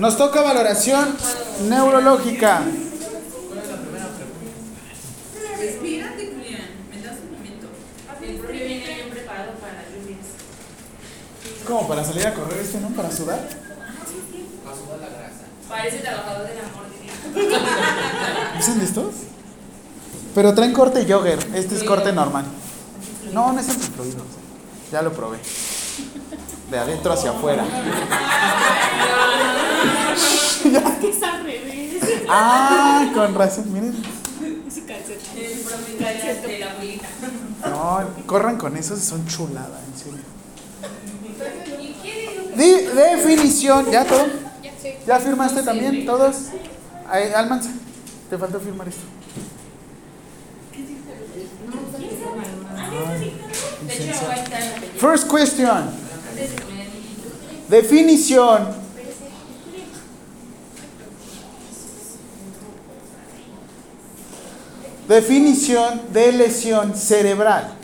Nos toca valoración neurológica. Respírate, Julián. Me das un momento. El profe viene bien preparado para lluvias. ¿Cómo para salir a correr este, no? ¿Para sudar? Parece trabajador del amor. ¿Usan estos? Pero traen corte jogger. Este es corte normal. No, no es antifluido. Ya lo probé. De adentro hacia afuera. Es al revés. Ah, con razón. Miren. Ese calcetín. El profe trae de la abuelita. No, corran con esos, son chulada, en serio. Di- definición, ¿ya todo? Ya sé. ¿Ya firmaste también? ¿Todos? Ay, Almanza, te faltó firmar esto. De hecho, va a estar en la película. First question. De que Definición. Definición de lesión cerebral.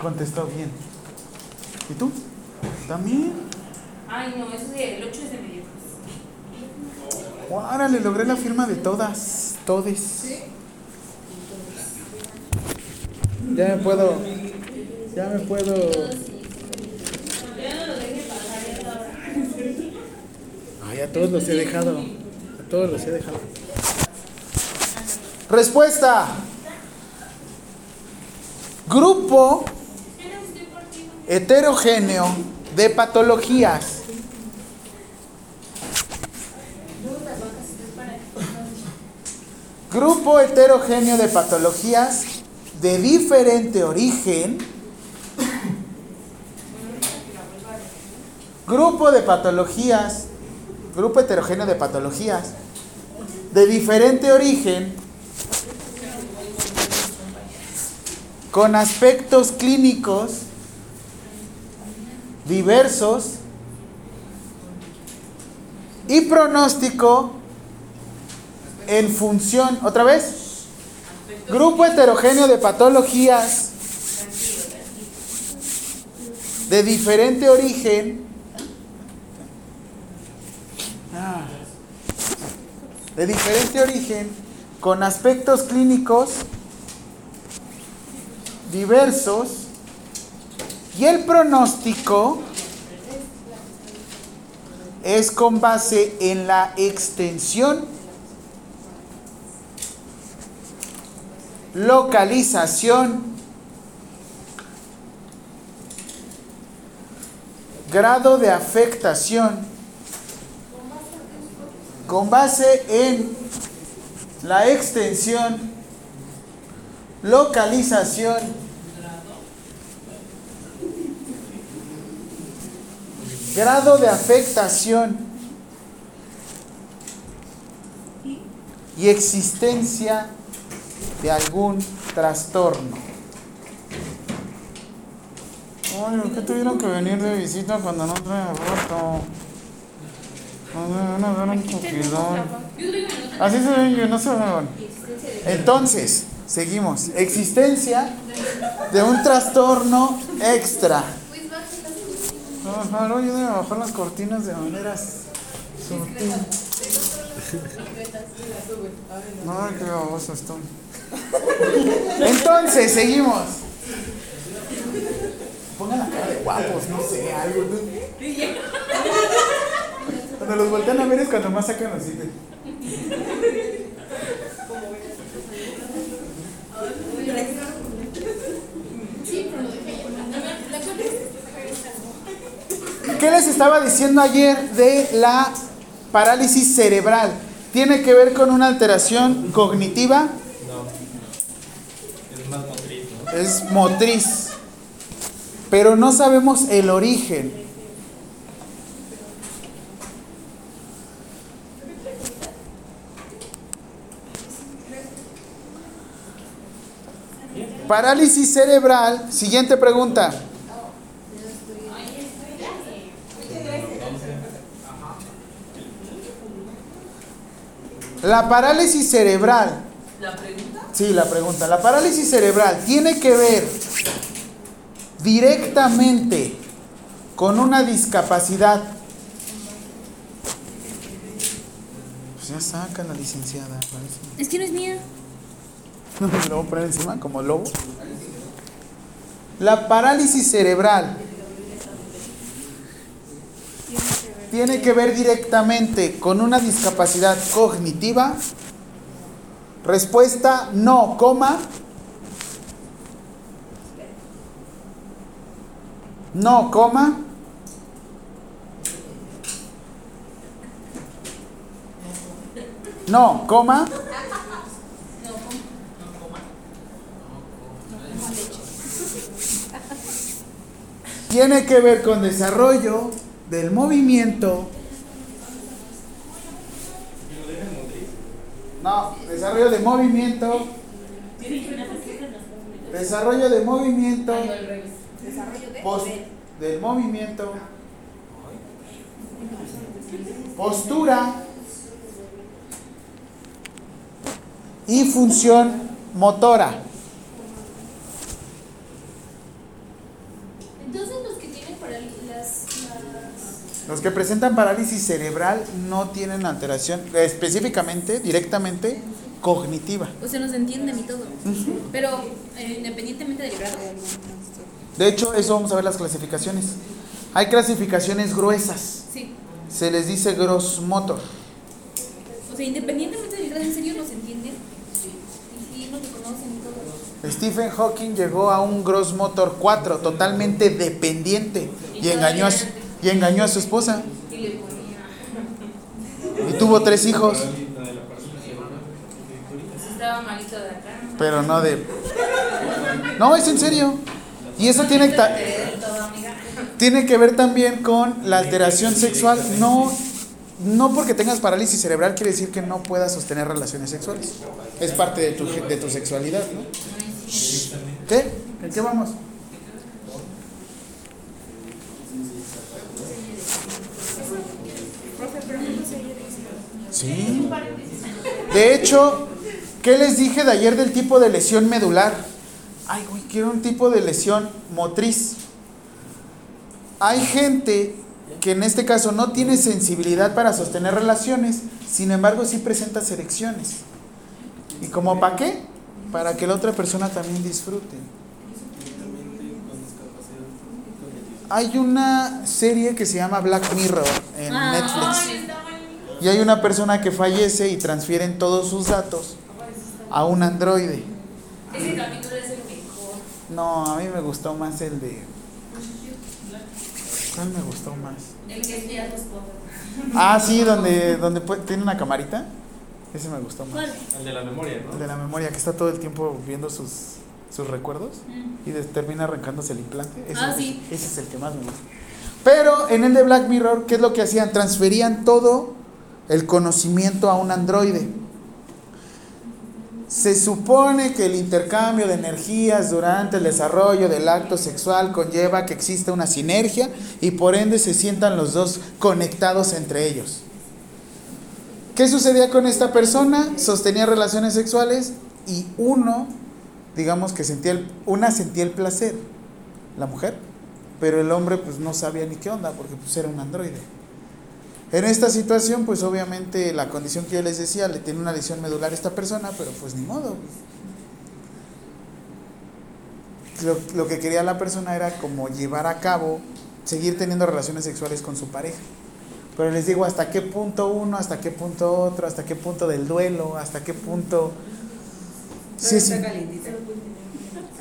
Contestó bien. ¿Y tú? ¿También? Ay, no, eso de el 8 es de medio. Ahora le logré la firma de todas, todes. Ya me puedo, ya me puedo. Ay, a todos los he dejado, a todos los he dejado. Respuesta. Grupo heterogéneo de patologías. Grupo heterogéneo de patologías de diferente origen. Grupo de patologías, grupo heterogéneo de patologías de diferente origen con aspectos clínicos diversos y pronóstico en función, otra vez, grupo heterogéneo de patologías de diferente origen, Ah. De diferente origen, con aspectos clínicos diversos y el pronóstico es con base en la extensión, localización, grado de afectación, con base en la extensión, localización, grado de afectación y existencia de algún trastorno. Ay, ¿por qué tuvieron que venir de visita cuando no traen roto? No, no, no, un cogidón. Así se ven, yo no se ven. Entonces, seguimos. Existencia de un trastorno extra. Ajá, ayúdame a bajar las cortinas de maneras. No, qué baboso estoy. Entonces, seguimos. Pongan la cara de guapos, no sé, algo. ¿No? Cuando los voltean a ver es cuando más sacan los dientes. ¿Qué les estaba diciendo ayer de la parálisis cerebral? ¿Tiene que ver con una alteración cognitiva? Es más motriz, ¿no? Es motriz. Pero no sabemos el origen. Parálisis cerebral. Siguiente pregunta. La parálisis cerebral ¿La pregunta? Sí, la pregunta. La parálisis cerebral tiene que ver directamente con una discapacidad. Pues ya saca la licenciada. parece. Es que no es mía. Lo voy a poner encima como lobo. La parálisis cerebral tiene que ver directamente con una discapacidad cognitiva. Respuesta no, coma. No, coma. No, coma. Tiene que ver con desarrollo del movimiento. No, desarrollo de movimiento. Desarrollo de movimiento. Pos- del movimiento. Postura. Y función motora. Entonces los que tienen parálisis, las, las... Los que presentan parálisis cerebral no tienen alteración específicamente, directamente cognitiva. O sea, nos entienden y todo. Pero eh, independientemente del grado. De hecho, eso vamos a ver las clasificaciones. Hay clasificaciones gruesas. Sí. Se les dice gross motor. O sea, independientemente del grado, ¿en serio nos entienden? Y sí, nos reconocen y todo. Stephen Hawking llegó a un gross motor 4 totalmente dependiente y engañó a su, y engañó a su esposa Y tuvo tres hijos, pero no de No, es en serio. Y eso tiene ta- tiene que ver también con la alteración sexual. No, no porque tengas parálisis cerebral quiere decir que no puedas sostener relaciones sexuales. Es parte de tu, de tu sexualidad, ¿no? ¿Qué? ¿En qué vamos? Sí. De hecho, ¿qué les dije de ayer del tipo de lesión medular? Ay, güey, quiero un tipo de lesión motriz. Hay gente que en este caso no tiene sensibilidad para sostener relaciones, sin embargo sí presenta erecciones. ¿Y como para qué? Para que la otra persona también disfrute. Hay una serie que se llama Black Mirror en Ah. Netflix. Y hay una persona que fallece y transfieren todos sus datos a un androide. Ese capítulo es el mejor. No, a mí me gustó más el de... ¿Cuál me gustó más? El que espía a. Ah, sí, donde, donde tiene una camarita. Ese me gustó más. ¿Cuál? El de la memoria, El ¿no? de la memoria, que está todo el tiempo viendo sus, sus recuerdos y de- termina arrancándose el implante. Ese, Ah, sí. ese es el que más me gusta. Pero en el de Black Mirror, ¿qué es lo que hacían? Transferían todo el conocimiento a un androide. Se supone que el intercambio de energías durante el desarrollo del acto sexual conlleva que exista una sinergia y por ende se sientan los dos conectados entre ellos. ¿Qué sucedía con esta persona? Sostenía relaciones sexuales y uno, digamos que sentía el, una sentía el placer, la mujer, pero el hombre pues no sabía ni qué onda porque pues era un androide. En esta situación pues obviamente la condición que yo les decía, le tiene una lesión medular a esta persona, pero pues ni modo. Lo, lo que quería la persona era como llevar a cabo, seguir teniendo relaciones sexuales con su pareja. Pero les digo hasta qué punto uno, hasta qué punto otro, hasta qué punto del duelo, hasta qué punto... Sí, sí. Calientita.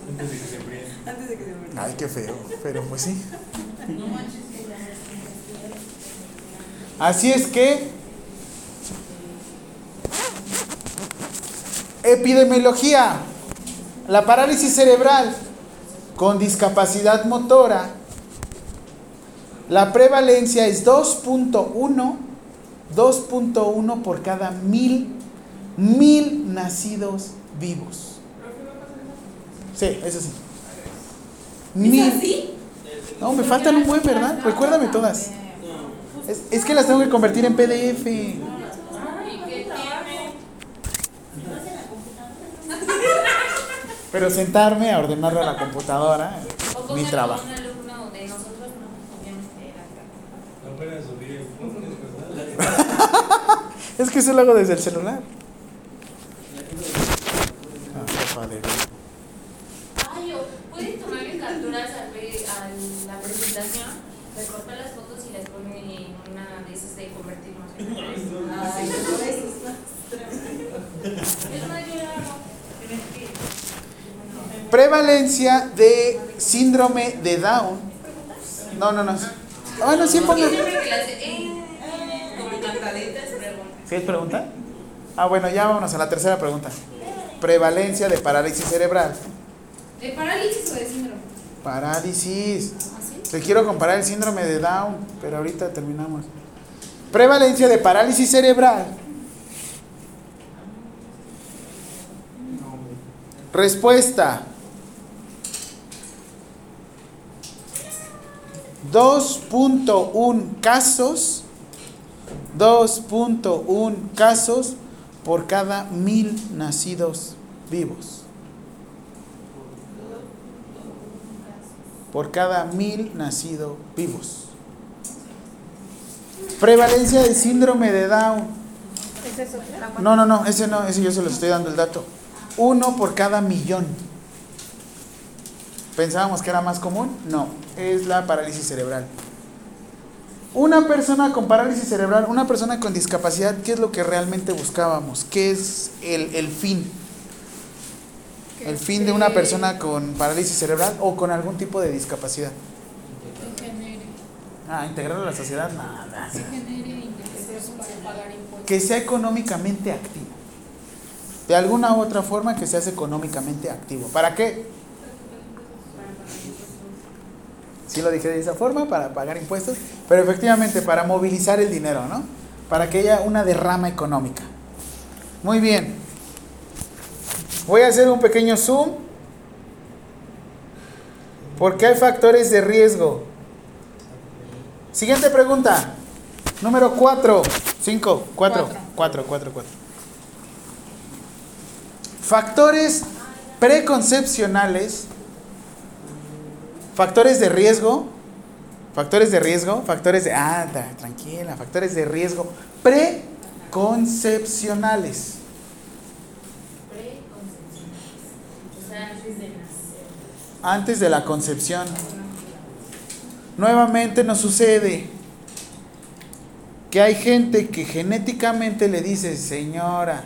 Antes de que se enfríe. Antes de que se muera. Ay, qué feo, pero pues sí. Así es que epidemiología, la parálisis cerebral con discapacidad motora, la prevalencia es 2.1, 2.1 por cada mil, mil nacidos vivos. Sí, eso sí. Mil. así? No, me faltan un buen, ¿verdad? Recuérdame todas. Es, es que las tengo que convertir en PDF. Pero sentarme a ordenarle a la computadora, O mi trabajo. a un alumno de nosotros, no, obviamente era acá. No pueden subir el podcast, ¿verdad? Es que eso lo hago desde el celular. Ah, Ay, o pueden tomarle capturas a la presentación, recortar las fotos y las ponen en una de esas de convertirnos en Ay, no, eso está. Es más, yo Prevalencia de síndrome de Down. No, no, no. Bueno, sí Porque pongo. siempre que las eh, como cantaditas preguntan. ¿Sí es pregunta? Ah, bueno, ya vámonos a la tercera pregunta. Prevalencia de parálisis cerebral. ¿De parálisis o de síndrome? Parálisis. ¿Así? Te quiero comparar el síndrome de Down, pero ahorita terminamos. Prevalencia de parálisis cerebral. Respuesta. 2.1 casos. 2.1 casos por cada mil nacidos vivos. Por cada mil nacidos vivos. Prevalencia de síndrome de Down. No, no, no, ese no, ese yo se lo estoy dando el dato. Uno por cada millón. ¿Pensábamos que era más común? No, es la parálisis cerebral. Una persona con parálisis cerebral, una persona con discapacidad, ¿qué es lo que realmente buscábamos? ¿Qué es el, el fin? El fin de una persona con parálisis cerebral o con algún tipo de discapacidad. Que genere, Ah, integrarlo a la sociedad, nada. que genere impuestos. que sea económicamente activo. De alguna u otra forma que seas económicamente activo. ¿Para qué? Sí lo dije de esa forma, para pagar impuestos, pero efectivamente para movilizar el dinero, ¿no? Para que haya una derrama económica. Muy bien. Voy a hacer un pequeño zoom. Porque hay factores de riesgo. Siguiente pregunta. Número 4. 5, 4, 4, 4, 4. Factores preconcepcionales. Factores de riesgo. Factores de riesgo. Factores de. Ah, tranquila. Factores de riesgo preconcepcionales. O sea, antes de nacer. Antes de la concepción. Nuevamente nos sucede que hay gente que genéticamente le dice, señora,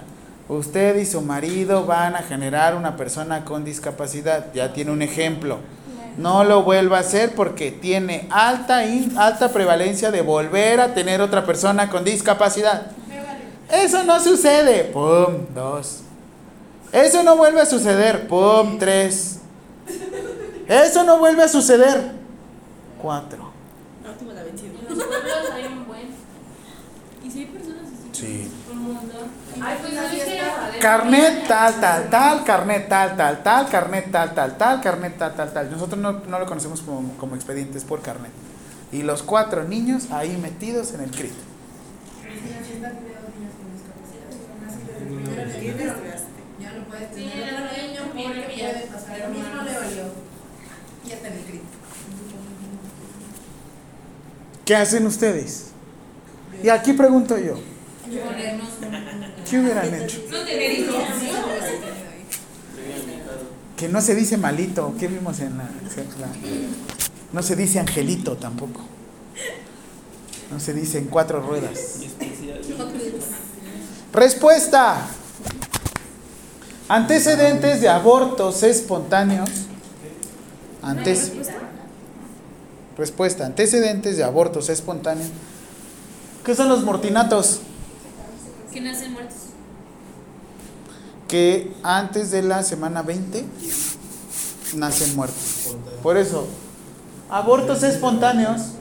usted y su marido van a generar una persona con discapacidad. Ya tiene un ejemplo. No lo vuelva a hacer porque tiene alta, in- alta prevalencia de volver a tener otra persona con discapacidad. Eso no sucede. Pum, dos. Eso no vuelve a suceder. Pum, tres. Eso no vuelve a suceder. Cuatro. La última la vencida. En los pueblos hay un buen. ¿Y si hay personas así? Sí. Un montón. Ay, pues no es que joder. Carnet tal, tal, tal, carnet tal, tal, tal, carnet tal, tal, tal, carnet tal, tal, tal. Nosotros no, no lo conocemos como, como expedientes por carnet. Y los cuatro niños ahí metidos en el CRIT. Ya no puedes Sí, tener el otro niño niño tiene porque que ya puede pasar. Lo mismo le valió. Y ya está en el grito. ¿Qué hacen ustedes? Y aquí pregunto yo, Ponernos ¿qué hubieran hecho? No tener hijos. Que no se dice malito, ¿qué vimos en la, la- No se dice angelito tampoco. No se dice en cuatro ruedas. Respuesta. Antecedentes de abortos espontáneos. Antes. Respuesta. Antecedentes de abortos espontáneos. ¿Qué son los mortinatos? Que nacen muertos. Que antes de la semana 20 nacen muertos. Por eso, abortos espontáneos.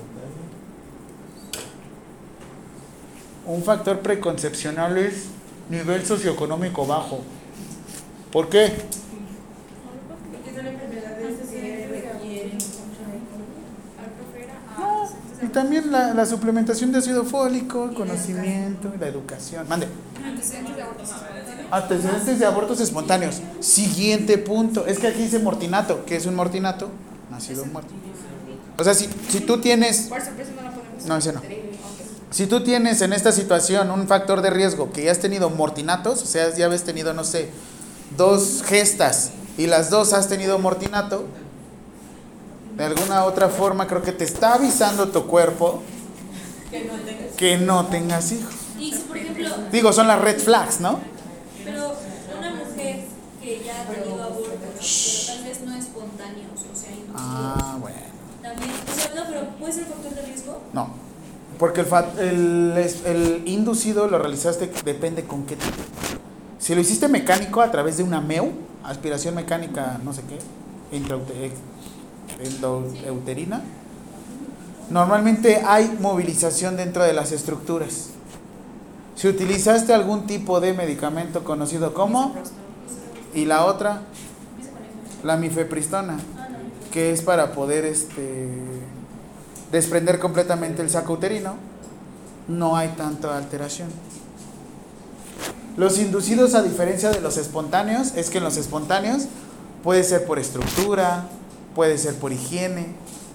Un factor preconcepcional es nivel socioeconómico bajo. ¿Por qué? Porque son enfermedades que requieren Y también la, la suplementación de ácido fólico, el conocimiento, la educación. Mande. Antecedentes de abortos espontáneos. Antecedentes de abortos espontáneos. Siguiente punto. Es que aquí dice mortinato. ¿Qué es un mortinato? Nacido muerto. O sea, si, si tú tienes... Por sorpresa no la ponemos. No, ese no. Si tú tienes en esta situación un factor de riesgo que ya has tenido mortinatos, o sea, ya habéis tenido, no sé, dos gestas y las dos has tenido mortinato, de alguna otra forma creo que te está avisando tu cuerpo que no tengas hijos. Y si, por ejemplo, Digo, son las red flags, ¿no? pero una mujer que ya ha tenido abortos, pero tal vez no espontáneos, o sea, Ah, bueno. también, o sea, no, pero puede ser factor de riesgo. No. Porque el, fa- el, el inducido lo realizaste, depende con qué tipo. Si lo hiciste mecánico a través de una MEU, aspiración mecánica, no sé qué, intraute- endouterina, normalmente hay movilización dentro de las estructuras. Si utilizaste algún tipo de medicamento conocido como, y la otra, la mifepristona, que es para poder este, desprender completamente el saco uterino, no hay tanta alteración. Los inducidos, a diferencia de los espontáneos, es que en los espontáneos puede ser por estructura, puede ser por higiene,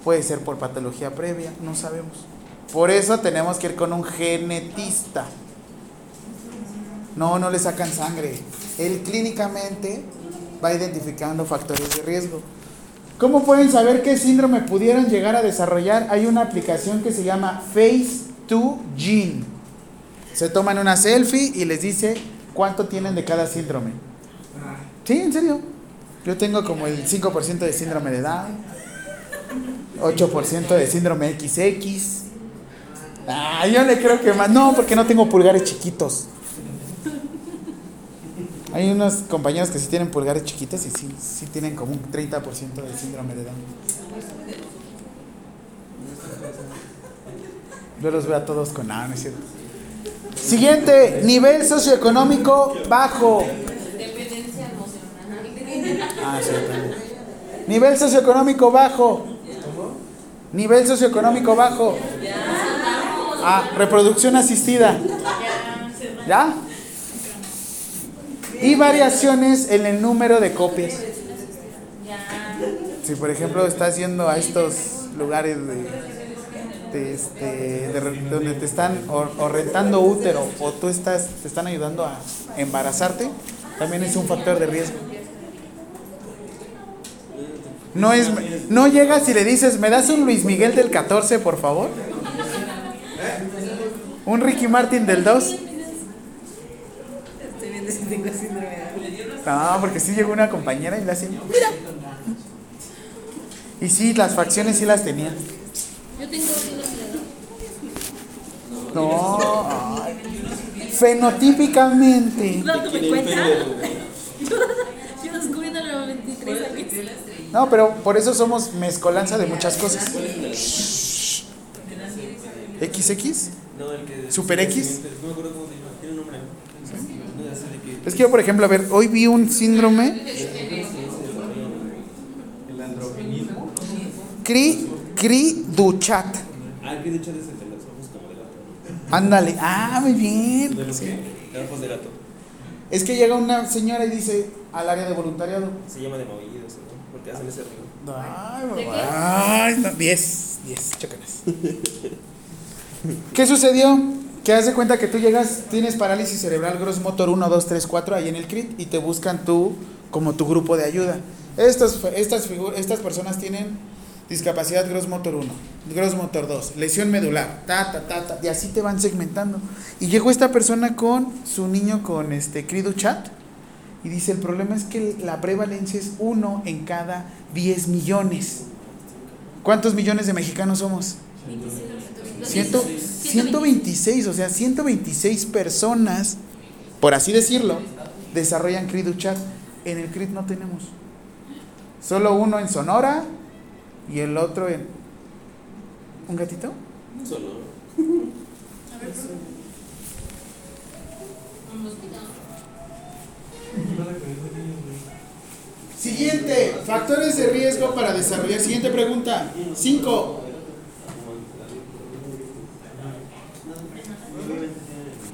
puede ser por patología previa, no sabemos. Por eso tenemos que ir con un genetista. No, no le sacan sangre. Él clínicamente va identificando factores de riesgo. ¿Cómo pueden saber qué síndrome pudieran llegar a desarrollar? Hay una aplicación que se llama Face2 Gene. Se toman una selfie y les dice cuánto tienen de cada síndrome. Sí, en serio. Yo tengo como el 5% de síndrome de Down, 8% de síndrome XX. Ah, yo le creo que más. No, porque no tengo pulgares chiquitos. Hay unos compañeros que sí tienen pulgares chiquitos y sí, sí tienen como un 30% de síndrome de Down. Yo los veo a todos con nada, no es cierto. Siguiente, nivel socioeconómico bajo. Ah, sí. Nivel socioeconómico bajo. Nivel socioeconómico bajo. Ah, reproducción asistida. ¿Ya? Y variaciones en el número de copias. Si por ejemplo estás yendo a estos lugares de, de, este, de donde te están o, o rentando útero o tú estás te están ayudando a embarazarte, también es un factor de riesgo. No es no llegas y le dices, "¿Me das un Luis Miguel del 14, por favor?" Un Ricky Martin del 2. Estoy viendo si tengo síndrome de. No, porque sí llegó una compañera y le hacen, mira. Y sí, las facciones sí las tenía. Yo tengo. No. Fenotípicamente. ¿No te me cuenta? Yo descubriendo a los 23 años. No, pero por eso somos mezcolanza de muchas cosas. XX. No, el que. ¿Super X? No me acuerdo cómo se llama. Tiene un nombre. Es que yo, por ejemplo, a ver, hoy vi un síndrome El androgenismo. Cri Cri Duchat. Ah, de hecho es el de los ojos como de gato. Ándale. Ah, muy bien. ¿De los ojos de gato. Es que llega una señora y dice al área de voluntariado. Se llama de movidos, Porque hacen ese ruido. Ay, ¿De qué? ay, no, 10, 10, chócalas. ¿Qué sucedió? Que haz de cuenta que tú llegas, tienes parálisis cerebral gross motor 1, 2, 3, 4 ahí en el CRIT y te buscan tú como tu grupo de ayuda. Estas, figu- estas personas tienen discapacidad gross motor 1, gross motor 2, lesión medular, ta, ta, ta, ta, y así te van segmentando. Y llegó esta persona con su niño con este CRIDU chat y dice, el problema es que la prevalencia es 1 en cada 10 millones. ¿Cuántos millones de mexicanos somos? Ciento- 126, o sea, 126 personas, por así decirlo, desarrollan CRID chat. En el CRID no tenemos. Solo uno en Sonora y el otro en... ¿Un gatito? Solo. Un hospital. Siguiente, factores de riesgo para desarrollar. Siguiente pregunta. 5.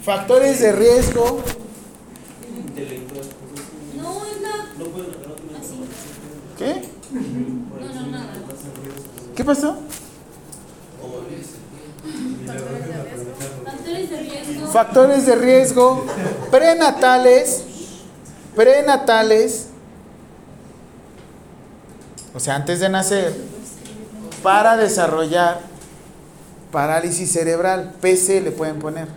Factores de riesgo No. ¿Qué? No, no, nada. ¿Qué pasó? Factores de riesgo. Factores de riesgo prenatales, prenatales, o sea, antes de nacer, para desarrollar parálisis cerebral, PC le pueden poner.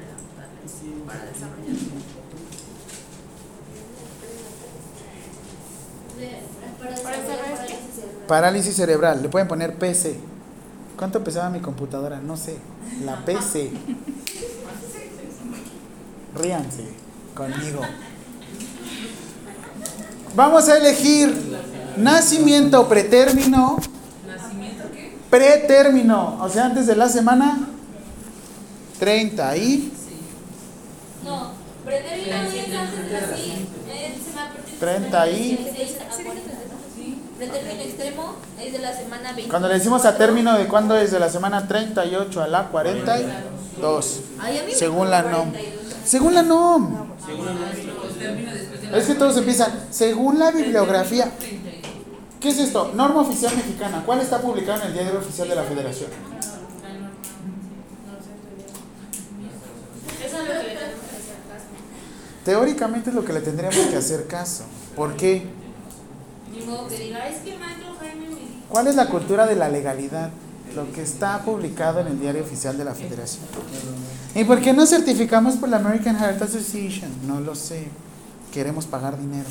Parálisis cerebral, le pueden poner PC. ¿Cuánto pesaba mi computadora? No sé. La PC. Ríanse conmigo. Vamos a elegir nacimiento pretérmino. ¿Nacimiento qué? Pretérmino, o sea, antes de la semana 30 y No, pretérmino es antes de la sí. semana- 30 y- 36 a 40. Pretérmino extremo es de la semana 20. cuando le decimos a término de cuándo es de la semana 38 a la 42, Ay, a mí me según la NOM. 42. Según la NOM. Es que todos empiezan, según la bibliografía. ¿Qué es esto? Norma oficial mexicana. ¿Cuál está publicado en el diario oficial de la Federación? Teóricamente es lo que le tendríamos que hacer caso. ¿Por qué? ¿Cuál es la cultura de la legalidad? Lo que está publicado en el diario oficial de la Federación. ¿Y por qué no certificamos por la American Heart Association? No lo sé. Queremos pagar dinero.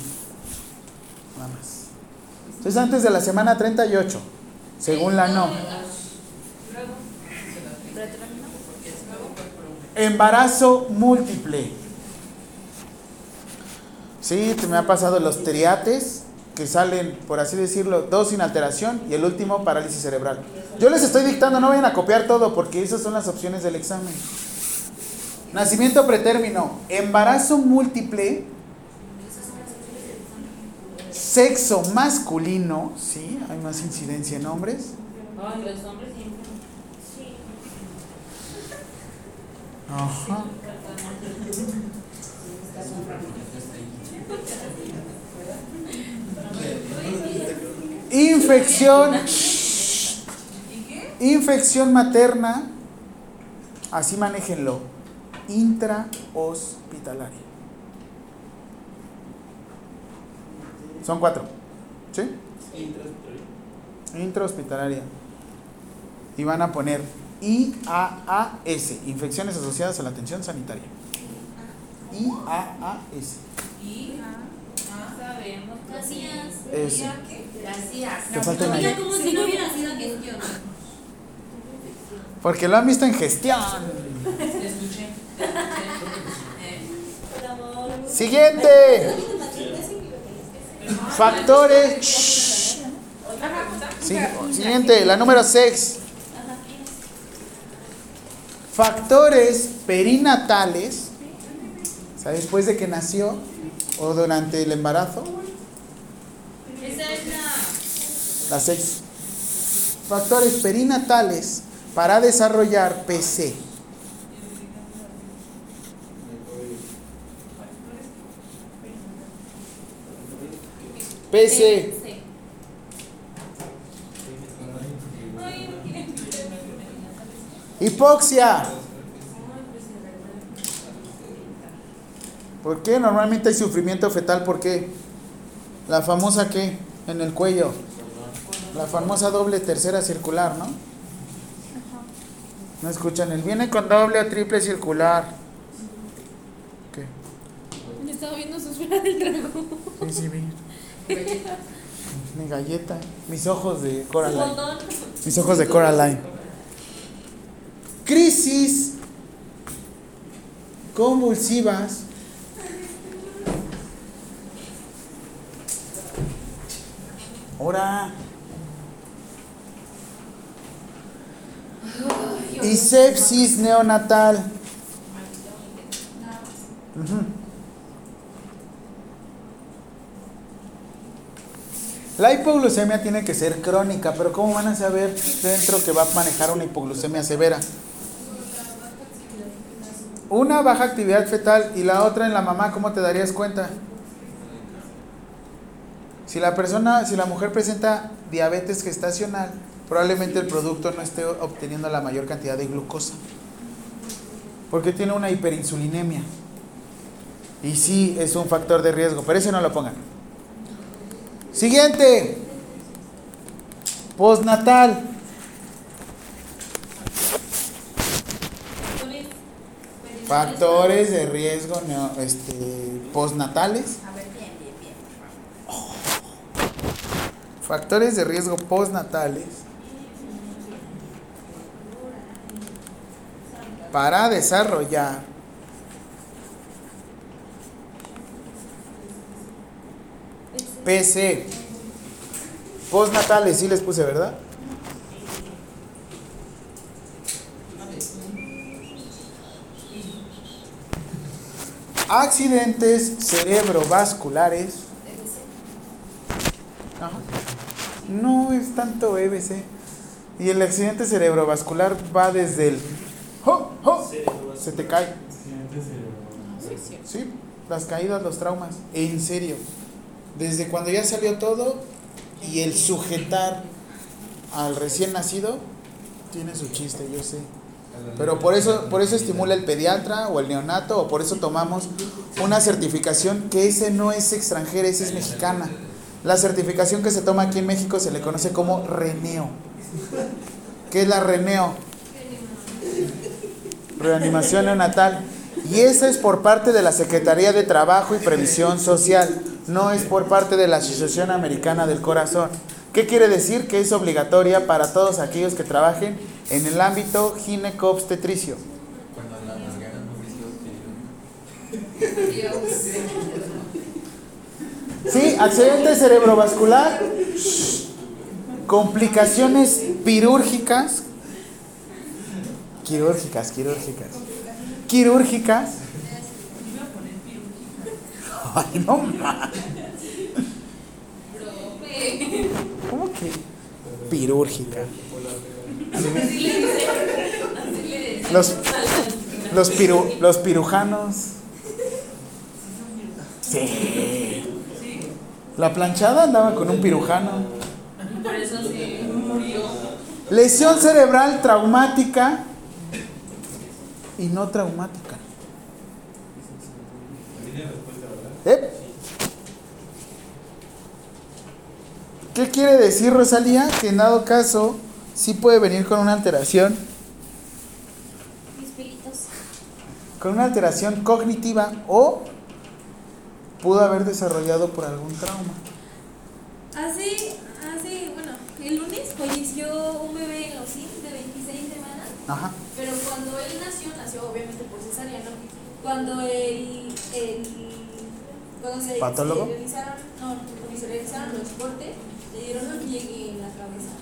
Nada más. Entonces antes de la semana 38, según la NOM. Embarazo múltiple. Sí, me ha pasado los triates que salen, por así decirlo, dos sin alteración y el último parálisis cerebral. Yo les estoy dictando, no vayan a copiar todo porque esas son las opciones del examen. Nacimiento pretérmino, embarazo múltiple, sexo masculino, sí, hay más incidencia en hombres. Ay, los hombres siempre. Sí. Ajá. Infección. Infección materna. Así manéjenlo. Intrahospitalaria. Son cuatro. ¿Sí? Intrahospitalaria. Y van a poner IAAS, infecciones asociadas a la atención sanitaria. IAAS. Sabemos. Gracias. Eso. Gracias. Te falta una como si no hubiera sido gestión. Porque lo han visto en gestión. escuché. Te escuché. Siguiente. Factores. Siguiente, la número 6. Factores perinatales. O sea, después de que nació o durante el embarazo. Esa es la. La 6. Factores perinatales para desarrollar PC. PC. Sí. Hipoxia. ¿Por qué? Normalmente hay sufrimiento fetal. ¿Por qué? La famosa qué? En el cuello. La famosa doble tercera circular, ¿no? No escuchan. El viene con doble o triple circular. ¿Qué? Yo estaba viendo sus del dragón. Sí, sí, Mi galleta. Mis ojos de Coraline. Mis ojos de Coraline. Crisis convulsivas. Ahora. Y sepsis neonatal. Ujú. La hipoglucemia tiene que ser crónica, pero ¿cómo van a saber dentro que va a manejar una hipoglucemia severa? Una baja actividad fetal y la otra en la mamá, ¿cómo te darías cuenta? Si la persona, si la mujer presenta diabetes gestacional, probablemente el producto no esté obteniendo la mayor cantidad de glucosa. Porque tiene una hiperinsulinemia. Y sí es un factor de riesgo, pero ese no lo pongan. Siguiente. Postnatal. Factores de riesgo neo- este, postnatales. A ver, bien, bien, bien. Factores de riesgo postnatales para desarrollar PC. Postnatales, sí les puse, ¿verdad? Accidentes cerebrovasculares. Ajá. No es tanto EBC. Y el accidente cerebrovascular va desde el... ¡Oh! ¡Oh! Se te cae. Sí, las caídas, los traumas. En serio. Desde cuando ya salió todo y el sujetar al recién nacido tiene su chiste, yo sé. Pero por eso, por eso estimula el pediatra o el neonato, o por eso tomamos una certificación que ese no es extranjera, esa es mexicana. La certificación que se toma aquí en México se le conoce como reneo. ¿Qué es la reneo? Reanimación neonatal. Y esa es por parte de la Secretaría de Trabajo y Previsión Social, no es por parte de la Asociación Americana del Corazón. ¿Qué quiere decir? Que es obligatoria para todos aquellos que trabajen en el ámbito gineco-obstetricio. Sí, accidente cerebrovascular, complicaciones pirúrgicas, quirúrgicas, quirúrgicas, quirúrgicas. Ay, no más. ¿Cómo que pirúrgica? Los, los, piru, los pirujanos. Sí. La planchada andaba con un pirujano. Por eso se murió. Lesión cerebral traumática y no traumática. ¿Eh? ¿Qué quiere decir Rosalía? Que en dado caso sí puede venir con una alteración, Mis pelitos. con una alteración cognitiva o pudo haber desarrollado por algún trauma. Hace, hace, bueno, el lunes falleció un bebé en los de 26 semanas, Ajá. pero cuando él nació obviamente por cesárea, ¿no? Cuando el, el cuando se, ¿Patólogo? se realizaron, no, cuando se realizaron los cortes, le dieron un llegue en la cabeza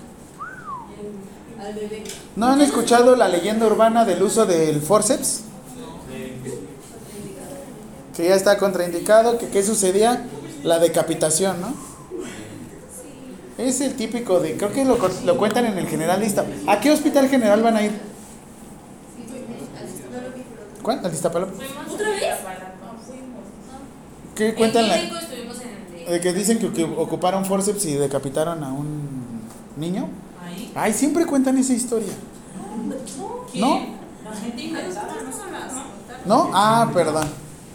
el- al bebé. ¿No han escuchado la leyenda urbana del uso del forceps? Que ya está contraindicado, que qué sucedía? La decapitación, ¿no? Es el típico de, creo que lo, lo cuentan en el general de Iztapalapa. ¿A qué hospital general van a ir? ¿Cuál? ¿Al Iztapalapa? Fuimos ¿Otra vez? ¿Qué cuentan? La, En México estuvimos en el de... de que dicen que, que ocuparon forceps y decapitaron a un niño. Ahí. Ay, siempre cuentan esa historia. ¿No? La gente inventada. ¿No? Ah, perdón.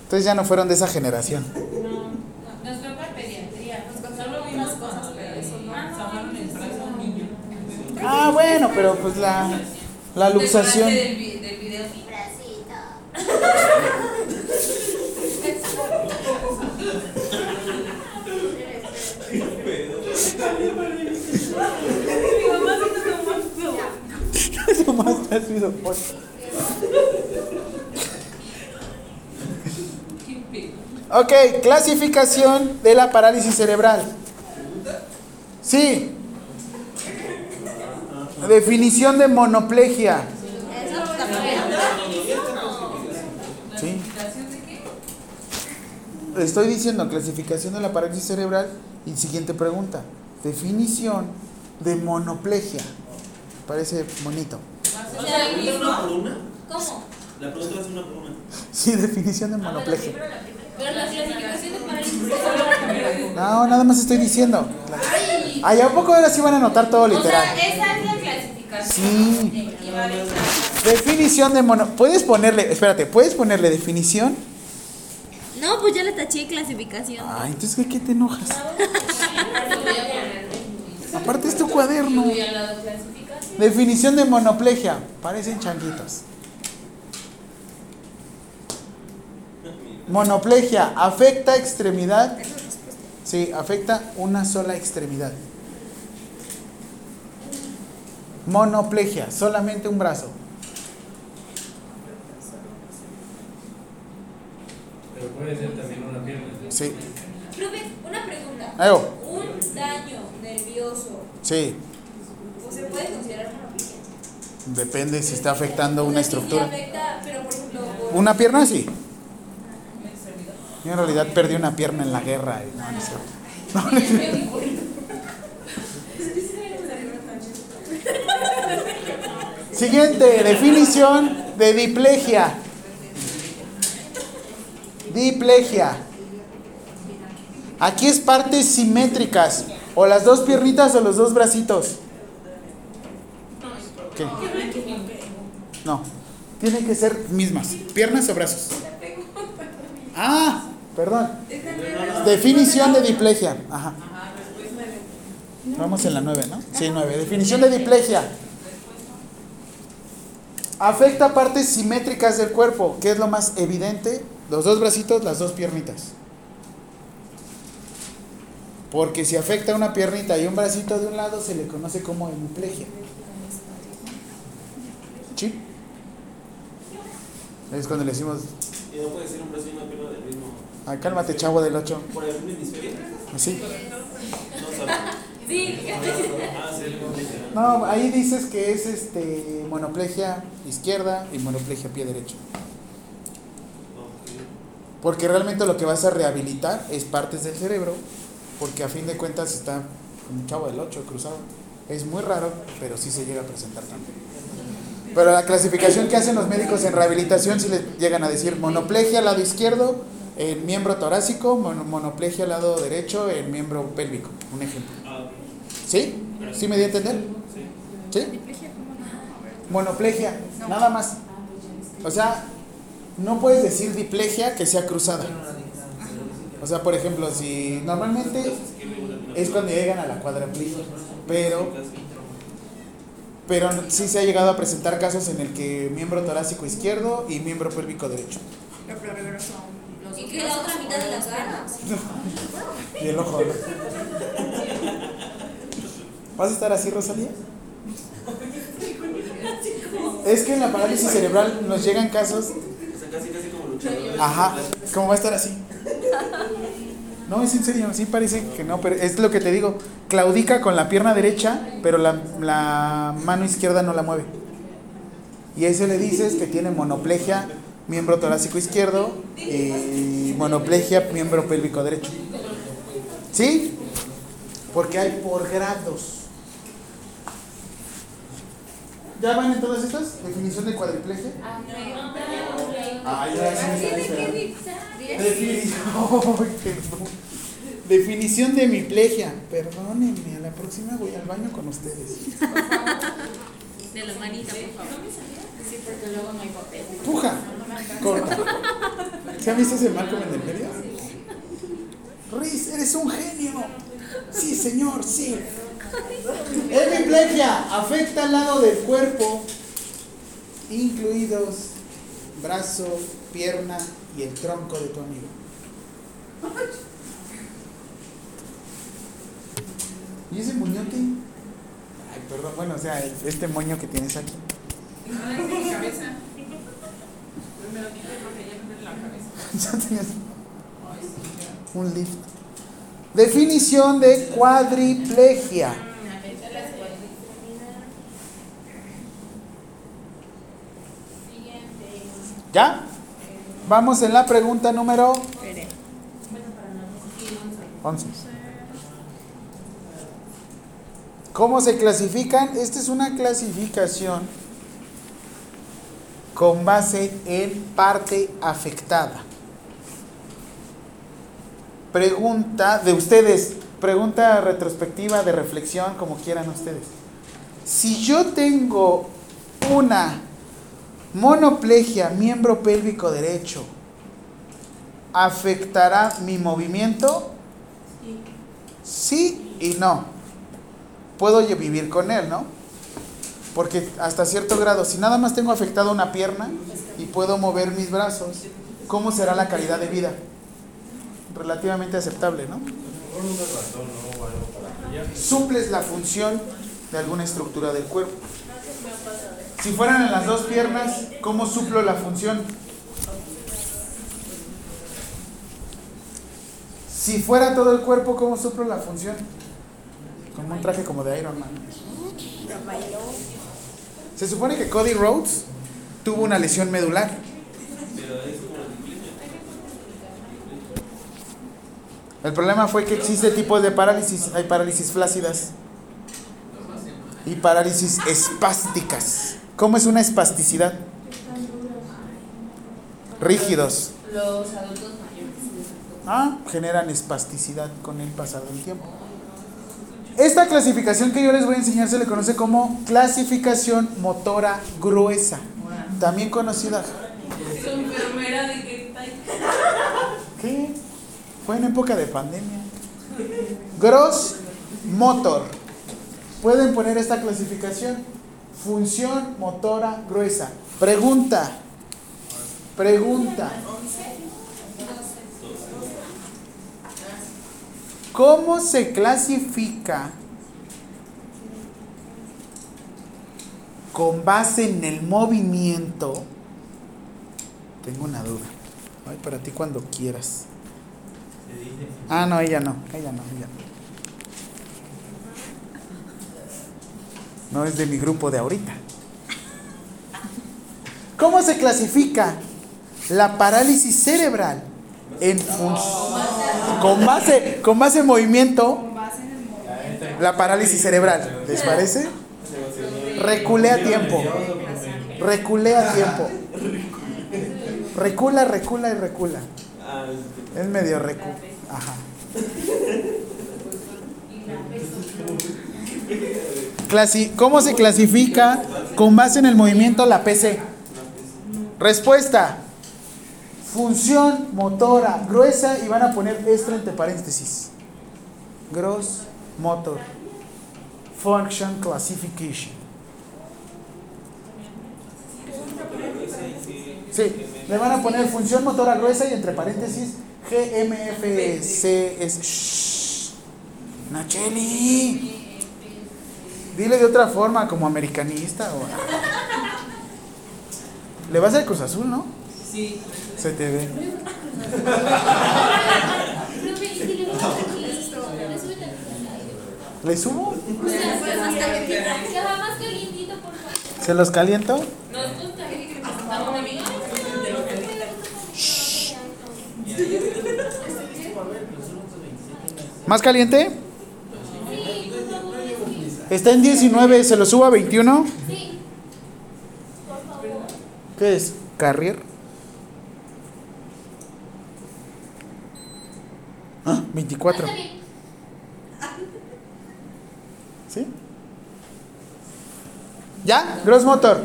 Entonces ya no fueron de esa generación. No, nos tocó en pediatría. Solo vimos cosas, pero eso no. Sacaron el brazo a un niño. Ah, bueno, pero pues la, la luxación. ¿Te acordaste del, vi- del video? Eso. Ok, clasificación de la parálisis cerebral. Sí. Definición de monoplegia. Sí. ¿Clasificación de qué? Estoy diciendo clasificación de la parálisis cerebral y siguiente pregunta. Definición de monoplegia. Parece bonito. Mismo. una por una? ¿Cómo? La pregunta ser una por una. Sí, definición de monoplegia. Pero la clasificación de parálisis cerebral No, nada más estoy diciendo. Ay, ¿a poco ahora sí van a anotar todo O sea, literal? esa es la clasificación. Sí. Definición de mono. ¿Puedes ponerle, espérate, ¿puedes ponerle definición? No, pues ya le taché clasificación. Ay, entonces, ¿qué, qué te enojas? Aparte es tu cuaderno. Definición de monoplegia. Parecen changuitos. Monoplegia. Afecta extremidad. Sí, afecta una sola extremidad. Monoplegia. Solamente un brazo. Puede ser también una pierna. Sí. Profe, una pregunta. Evo. Un daño nervioso, Sí. ¿o se puede considerar monoplegia? Depende si está afectando una estructura. afecta, pero por ejemplo, por- Una pierna sí. Yo en realidad perdí una pierna en la guerra. y no, no es cierto. No, no es cierto. Siguiente, definición de diplegia. Diplegia. Aquí es partes simétricas. O las dos piernitas o los dos bracitos. ¿Qué? No. Tienen que ser mismas. Piernas o brazos. Ah, perdón. Definición de diplegia. Ajá. Vamos en la 9, ¿no? Sí, 9. Definición de diplegia. Afecta partes simétricas del cuerpo. ¿Qué es lo más evidente? Los dos bracitos, las dos piernitas. Porque si afecta una piernita y un bracito de un lado, se le conoce como hemiplegia. ¿Sí? Es cuando le decimos, Y no puede ser un brazo y una pierna del mismo. ah, cálmate chavo del 8. Por el mismo hemisferio. Así. No sabes. Sí, Ah, sí, No, ahí dices que es este monoplegia izquierda y monoplegia pie derecho. Porque realmente lo que vas a rehabilitar es partes del cerebro, porque a fin de cuentas está un chavo del 8 cruzado. Es muy raro, pero sí se llega a presentar también. Pero la clasificación que hacen los médicos en rehabilitación sí les llegan a decir monoplegia al lado izquierdo en miembro torácico, mono- monoplegia al lado derecho en miembro pélvico, un ejemplo. Ah. ¿Sí? ¿Sí me di a entender? Sí. ¿Sí? Monoplegia, nada más. O sea, no puedes decir diplegia que sea cruzada. O sea, por ejemplo, si normalmente es cuando llegan a la cuadraplegia, pero pero sí se ha llegado a presentar casos en el que miembro torácico izquierdo y miembro pélvico derecho. y que la otra mitad de las ganas. Y el ojo. ¿no? ¿Vas a estar así, Rosalía? Es que en la parálisis cerebral nos llegan casos casi, casi como luchador. Ajá, ¿cómo va a estar así? No, es en serio, sí parece que no, pero es lo que te digo. Claudica con la pierna derecha, pero la, la mano izquierda no la mueve. Y a ese le dices que tiene monoplegia, miembro torácico izquierdo, y monoplegia, miembro pélvico derecho. ¿Sí? Porque hay por grados. ¿Ya van en todas estas? Definición de cuadriplegia. Ah, ya sí. Definición, de hemiplegia. Perdónenme, a la próxima voy al baño con ustedes. De la manita, por favor. Sí, porque luego no hay papel. Puja, corta. ¿Se han visto ese Malcolm en el medio? Riz, eres un genio. Sí, señor, sí. Hemiplegia afecta al lado del cuerpo, incluidos brazo, pierna y el tronco de tu amigo. ¿Y ese muñote? Ay, perdón, bueno, o sea, este moño que tienes aquí. No es mi cabeza. Me lo quité porque ya duele la cabeza. Tenías ya. un lift. Definición de cuadriplegia. ¿Ya? Vamos en la pregunta número 11. ¿Cómo se clasifican? Esta es una clasificación con base en parte afectada. Pregunta de ustedes, pregunta retrospectiva de reflexión, como quieran ustedes. Si yo tengo una monoplegia, miembro pélvico derecho, ¿afectará mi movimiento? Sí y no. Puedo vivir con él, ¿no? Porque hasta cierto grado, si nada más tengo afectada una pierna y puedo mover mis brazos, ¿cómo será la calidad de vida? Relativamente aceptable, ¿no? Suples la función de alguna estructura del cuerpo. Si fueran en las dos piernas, ¿cómo suplo la función? Si fuera todo el cuerpo, ¿cómo suplo la función? Como un traje como de Iron Man. Se supone que Cody Rhodes tuvo una lesión medular. Pero es como la disciplina. El problema fue que existe tipos de parálisis. Hay parálisis flácidas y parálisis espásticas. ¿Cómo es una espasticidad? Rígidos. Los adultos mayores. Ah, generan espasticidad con el pasar del tiempo. Esta clasificación que yo les voy a enseñar se le conoce como clasificación motora gruesa, también conocida. ¿Qué? Fue en época de pandemia. Gross motor. Pueden poner esta clasificación. Función motora gruesa. Pregunta. Pregunta. ¿Cómo se clasifica con base en el movimiento? Tengo una duda. Ay, para ti cuando quieras. Ah, no, ella no, ella no, ella no. No es de mi grupo de ahorita. ¿Cómo se clasifica la parálisis cerebral en con base con base en movimiento? La parálisis cerebral, ¿les parece? Reculé a tiempo. Reculé a tiempo. Recula, recula y recula. Ah, es Es medio recu. Ajá. Clasi- ¿Cómo se clasifica con base en el movimiento la PC? Respuesta. Función motora gruesa y van a poner esto entre paréntesis. Gross motor. Function classification. Sí, le van a poner función motora gruesa y entre paréntesis GMFC es. Shh. Nacheli. Dile de otra forma, como americanista o. Le vas al Cruz Azul, ¿no? Sí. Se te ve. Profe, ¿y si le subo? ¿Se los caliento? Nos gusta que ¿Más caliente? Está en 19, ¿se lo subo a 21? Sí. Por favor. ¿Qué es? ¿Carrier? Ah, 24. Está bien. ¿Sí? ¿Ya? Gross motor.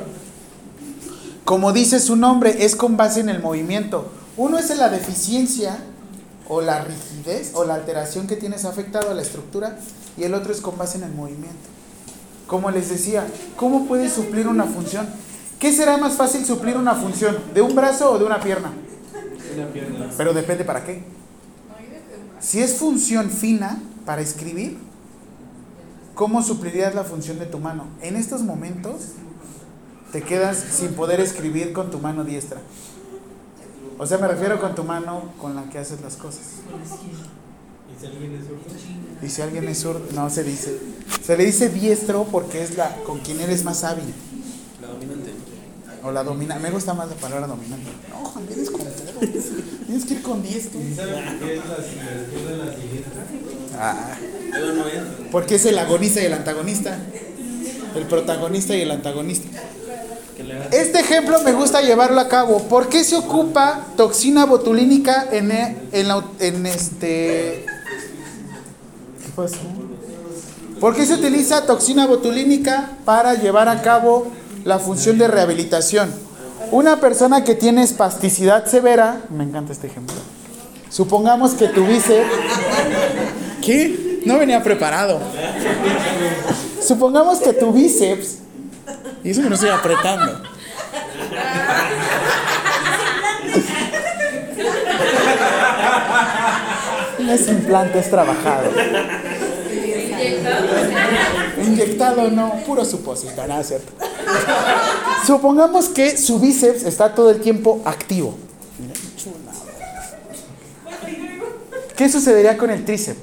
Como dice su nombre, es con base en el movimiento. Uno es en la deficiencia o la rigidez o la alteración que tienes afectado a la estructura y el otro es con base en el movimiento. Como les decía, ¿cómo puedes suplir una función? ¿Qué será más fácil suplir una función? ¿De un brazo o de una pierna? Una pierna. Pero depende para qué. Si es función fina para escribir, ¿cómo suplirías la función de tu mano? En estos momentos te quedas sin poder escribir con tu mano diestra. O sea, me refiero con tu mano con la que haces las cosas. ¿Y si alguien es zurdo? Y si alguien es zurdo, no se dice. Se le dice diestro porque es la con quien eres más hábil. La dominante. O la dominante. Me gusta más la palabra dominante. No, Juan, vienes con todo. Tienes que ir con diestro. ¿Y saben por qué es la simetría de la siniestra? Ah. Porque es el agonista y el antagonista. El protagonista y el antagonista. Este ejemplo me gusta llevarlo a cabo. ¿Por qué se ocupa toxina botulínica en, e- en, la- en este... ¿Qué pasó? ¿Por qué se utiliza toxina botulínica para llevar a cabo la función de rehabilitación? Una persona que tiene espasticidad severa, me encanta este ejemplo. Supongamos que tu bíceps... ¿Qué? No venía preparado. Supongamos que tu bíceps... Y eso que no estoy apretando. No implante, es trabajado. Inyectado no, puro supositorio, ¿no es cierto? Supongamos que su bíceps está todo el tiempo activo. ¿Qué sucedería con el tríceps?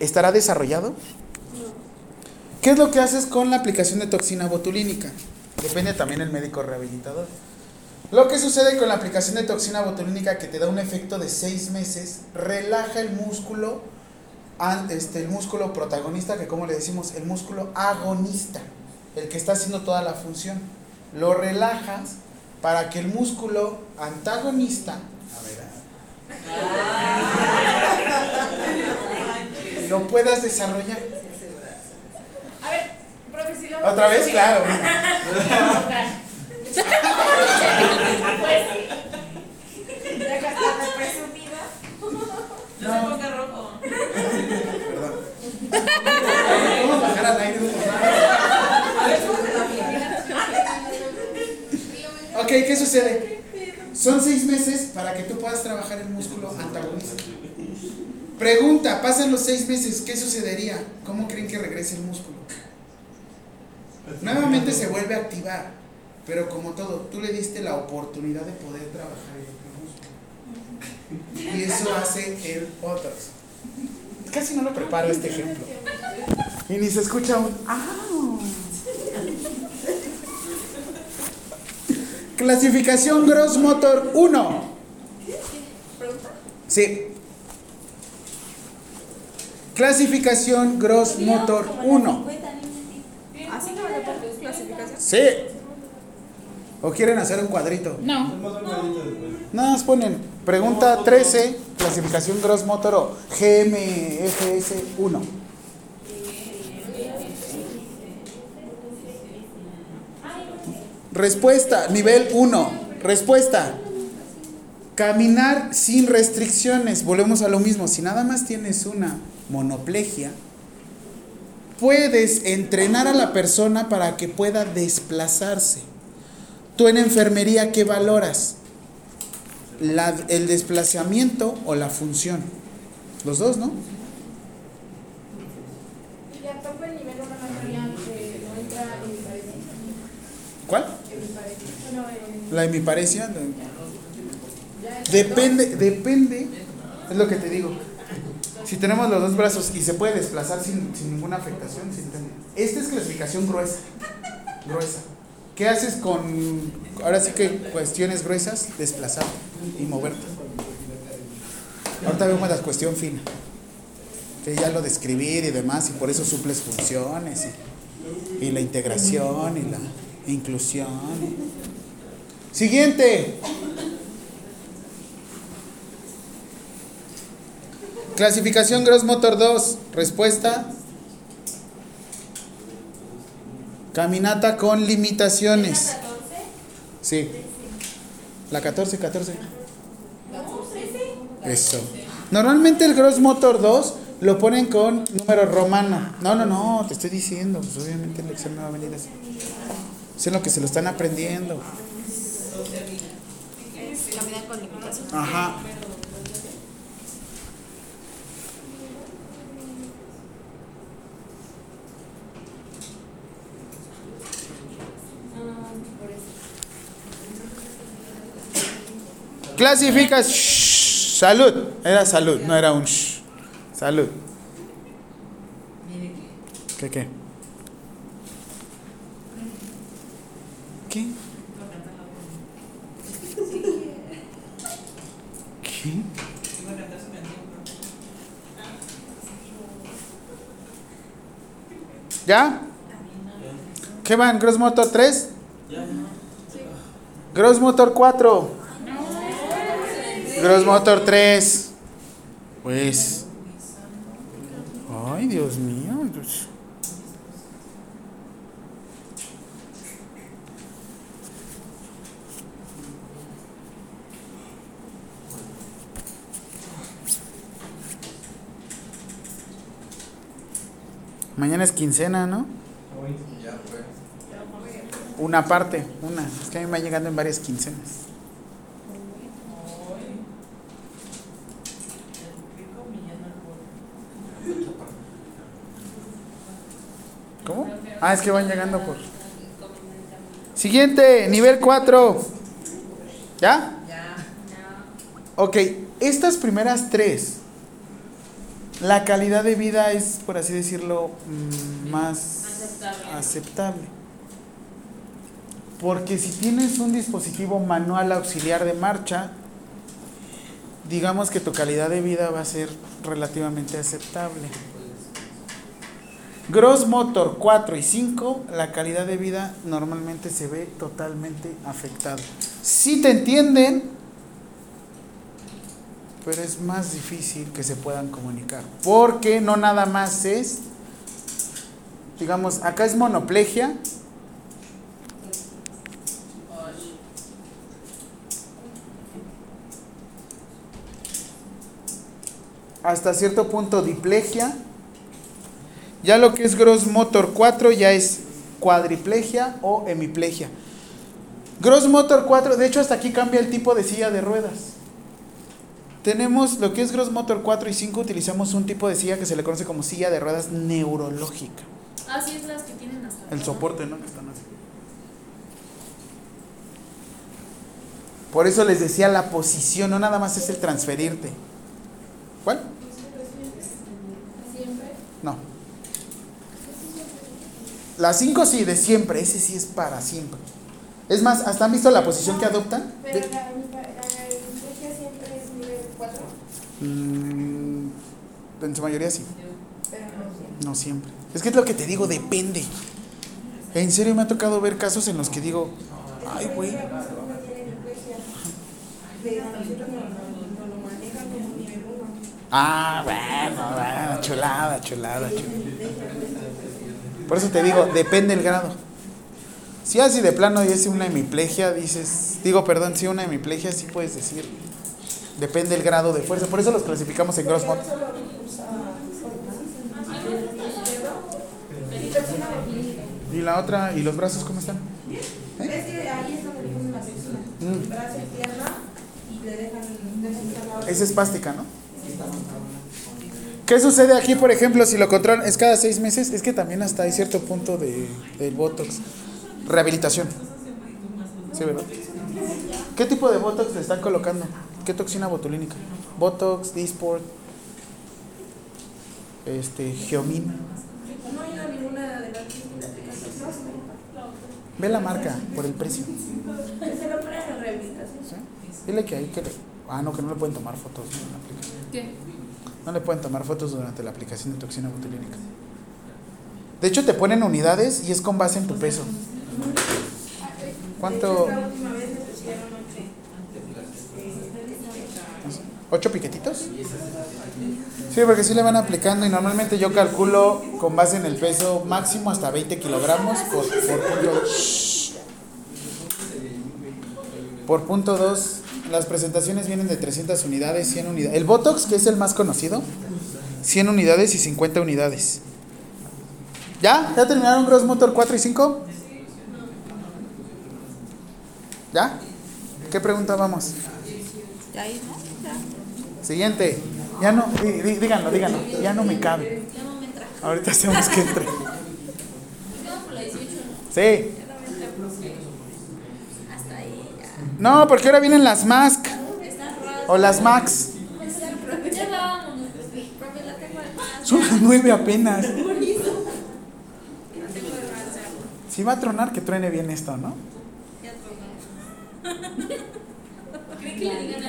¿Estará desarrollado? ¿Qué es lo que haces con la aplicación de toxina botulínica? Depende también el médico rehabilitador. Lo que sucede con la aplicación de toxina botulínica que te da un efecto de seis meses, relaja el músculo, este, el músculo protagonista, que como le decimos, el músculo agonista, el que está haciendo toda la función. Lo relajas para que el músculo antagonista, a ver, lo puedas desarrollar. A ver, profe, si lo Otra vez, claro. Pues. No se ponga rojo. Al aire. Ok, ¿qué sucede? Son seis meses para que tú puedas trabajar el músculo antagonista. Pregunta, pasan los seis meses, ¿qué sucedería? ¿Cómo creen que regrese el músculo? Nuevamente se vuelve a activar, pero como todo, tú le diste la oportunidad de poder trabajar el otro músculo. Y eso hace el otro. Casi no lo preparo este ejemplo. Y ni se escucha un ¡au! Clasificación Gross Motor 1. Sí. Clasificación Gross Motor 1. Así no clasificación. Sí. ¿O quieren hacer un cuadrito? No. Nada más ponen pregunta 13, clasificación Gross Motor o GMFS 1. Respuesta, nivel 1. Respuesta. Caminar sin restricciones. Volvemos a lo mismo. Si nada más tienes una monoplegia, puedes entrenar a la persona para que pueda desplazarse. Tú en enfermería, ¿qué valoras? La- el desplazamiento o la función. Los dos, ¿no? ¿Cuál? La hemiparesia. Depende, depende. Es lo que te digo. Si tenemos los dos brazos y se puede desplazar sin, sin ninguna afectación, sin esta es clasificación gruesa. Gruesa. ¿Qué haces con, ahora sí que cuestiones gruesas? Desplazar y moverte. Ahorita vemos la cuestión fina. Que ya lo de escribir y demás, y por eso suples funciones, y, y la integración, y la inclusión. Siguiente. Clasificación Gross Motor 2. Respuesta. Caminata con limitaciones. ¿La 14? Sí. La 14, 14. ¿No? ¿13? Eso. Normalmente el Gross Motor 2 lo ponen con número romano. No, no, no, te estoy diciendo. Pues obviamente el examen va a venir así. Eso es lo que se lo están aprendiendo. Caminar con limitación. Ajá. Clasifica. Shh, salud. Era salud, no era un shh. Salud. ¿Qué qué? ¿Qué? ¿Qué? ¿Ya? ¿Qué van? ¿Gross Motor 3? Ya. Gross Motor 4. Gross Motor 3. Pues. Ay, Dios mío. Mañana es quincena, ¿no? Una parte, una. Es que a mí me va llegando en varias quincenas. ¿Cómo? Ah, es que van llegando por. Siguiente, nivel 4. ¿Ya? Ya. Ok, estas primeras tres, la calidad de vida es, por así decirlo, mm, más Aceptable. aceptable. Porque si tienes un dispositivo manual auxiliar de marcha, digamos que tu calidad de vida va a ser relativamente aceptable. Gross Motor 4 y 5, la calidad de vida normalmente se ve totalmente afectada. Si te entienden, pero es más difícil que se puedan comunicar. Porque no nada más es, digamos, acá es monoplegia. Hasta cierto punto diplegia. Ya lo que es Gross Motor 4 ya es cuadriplegia o hemiplegia. Gross Motor 4, de hecho hasta aquí cambia el tipo de silla de ruedas. Tenemos lo que es Gross Motor 4 y 5, utilizamos un tipo de silla que se le conoce como silla de ruedas neurológica. Así es las que tienen hasta El soporte, ¿no? Que están así. Por eso les decía la posición, no nada más es el transferirte. ¿Cuál? No. La 5 sí, de siempre, ese sí es para siempre. Es más, ¿hasta han visto la posición que adoptan? Pero De- la, la, industria siempre es nivel 4, Mm, en su mayoría sí, pero no siempre. no siempre. Es que es lo que te digo, depende. En serio me ha tocado ver casos en los que digo, ay, güey. Uno tiene industria, pero nosotros no, no, no lo manejan como nivel 1. Ah, bueno, bueno, chulada, chulada, chulada. Por eso te digo, depende el grado. Si así de plano y es una hemiplegia, dices, digo, perdón, si una hemiplegia sí puedes decir, depende el grado de fuerza. Por eso los clasificamos en gross usa Y la otra, ¿y los brazos cómo están? Es que ahí la. Mm. Brazo y pierna y le dejan otra. Es espástica, ¿no? ¿Qué sucede aquí, por ejemplo, si lo controlan? Es cada seis meses, es que también hasta hay cierto punto de, del Botox. Rehabilitación. ¿Sí, verdad? ¿Qué tipo de Botox le están colocando? ¿Qué toxina botulínica? Botox, Dysport, este, Geomin. No hay ido ninguna de las aplicaciones. Ve la marca por el precio. Se lo ponen en. Dile que ahí que le... Ah, no, que no le pueden tomar fotos. ¿no? en la aplicación. ¿Qué? No le pueden tomar fotos durante la aplicación de toxina botulínica. De hecho, te ponen unidades y es con base en tu peso. ¿Cuánto? Pusieron ocho. ¿Ocho piquetitos? Sí, porque sí le van aplicando y normalmente yo calculo con base en el peso máximo hasta 20 kilogramos por, por punto. Por punto 2. Las presentaciones vienen de 300 unidades, 100 unidades. El Botox, que es el más conocido, 100 unidades y 50 unidades. ¿Ya? ¿Ya terminaron Gross Motor 4 y 5? ¿Ya? ¿Qué pregunta vamos? Ya ahí, ¿no? Ya. Siguiente. Ya no, dí- dí- díganlo, díganlo. Ya no me cabe. Ya no me entra. Ahorita hacemos que entre. Quedamos por la 18, ¿no? Sí. Ya no me entra porque hasta ahí ya. No, porque ahora vienen las Mask o las Max. Son las nueve apenas. Si va a tronar, que truene bien esto, ¿no? Ya tronó. ¿Creen que le digan.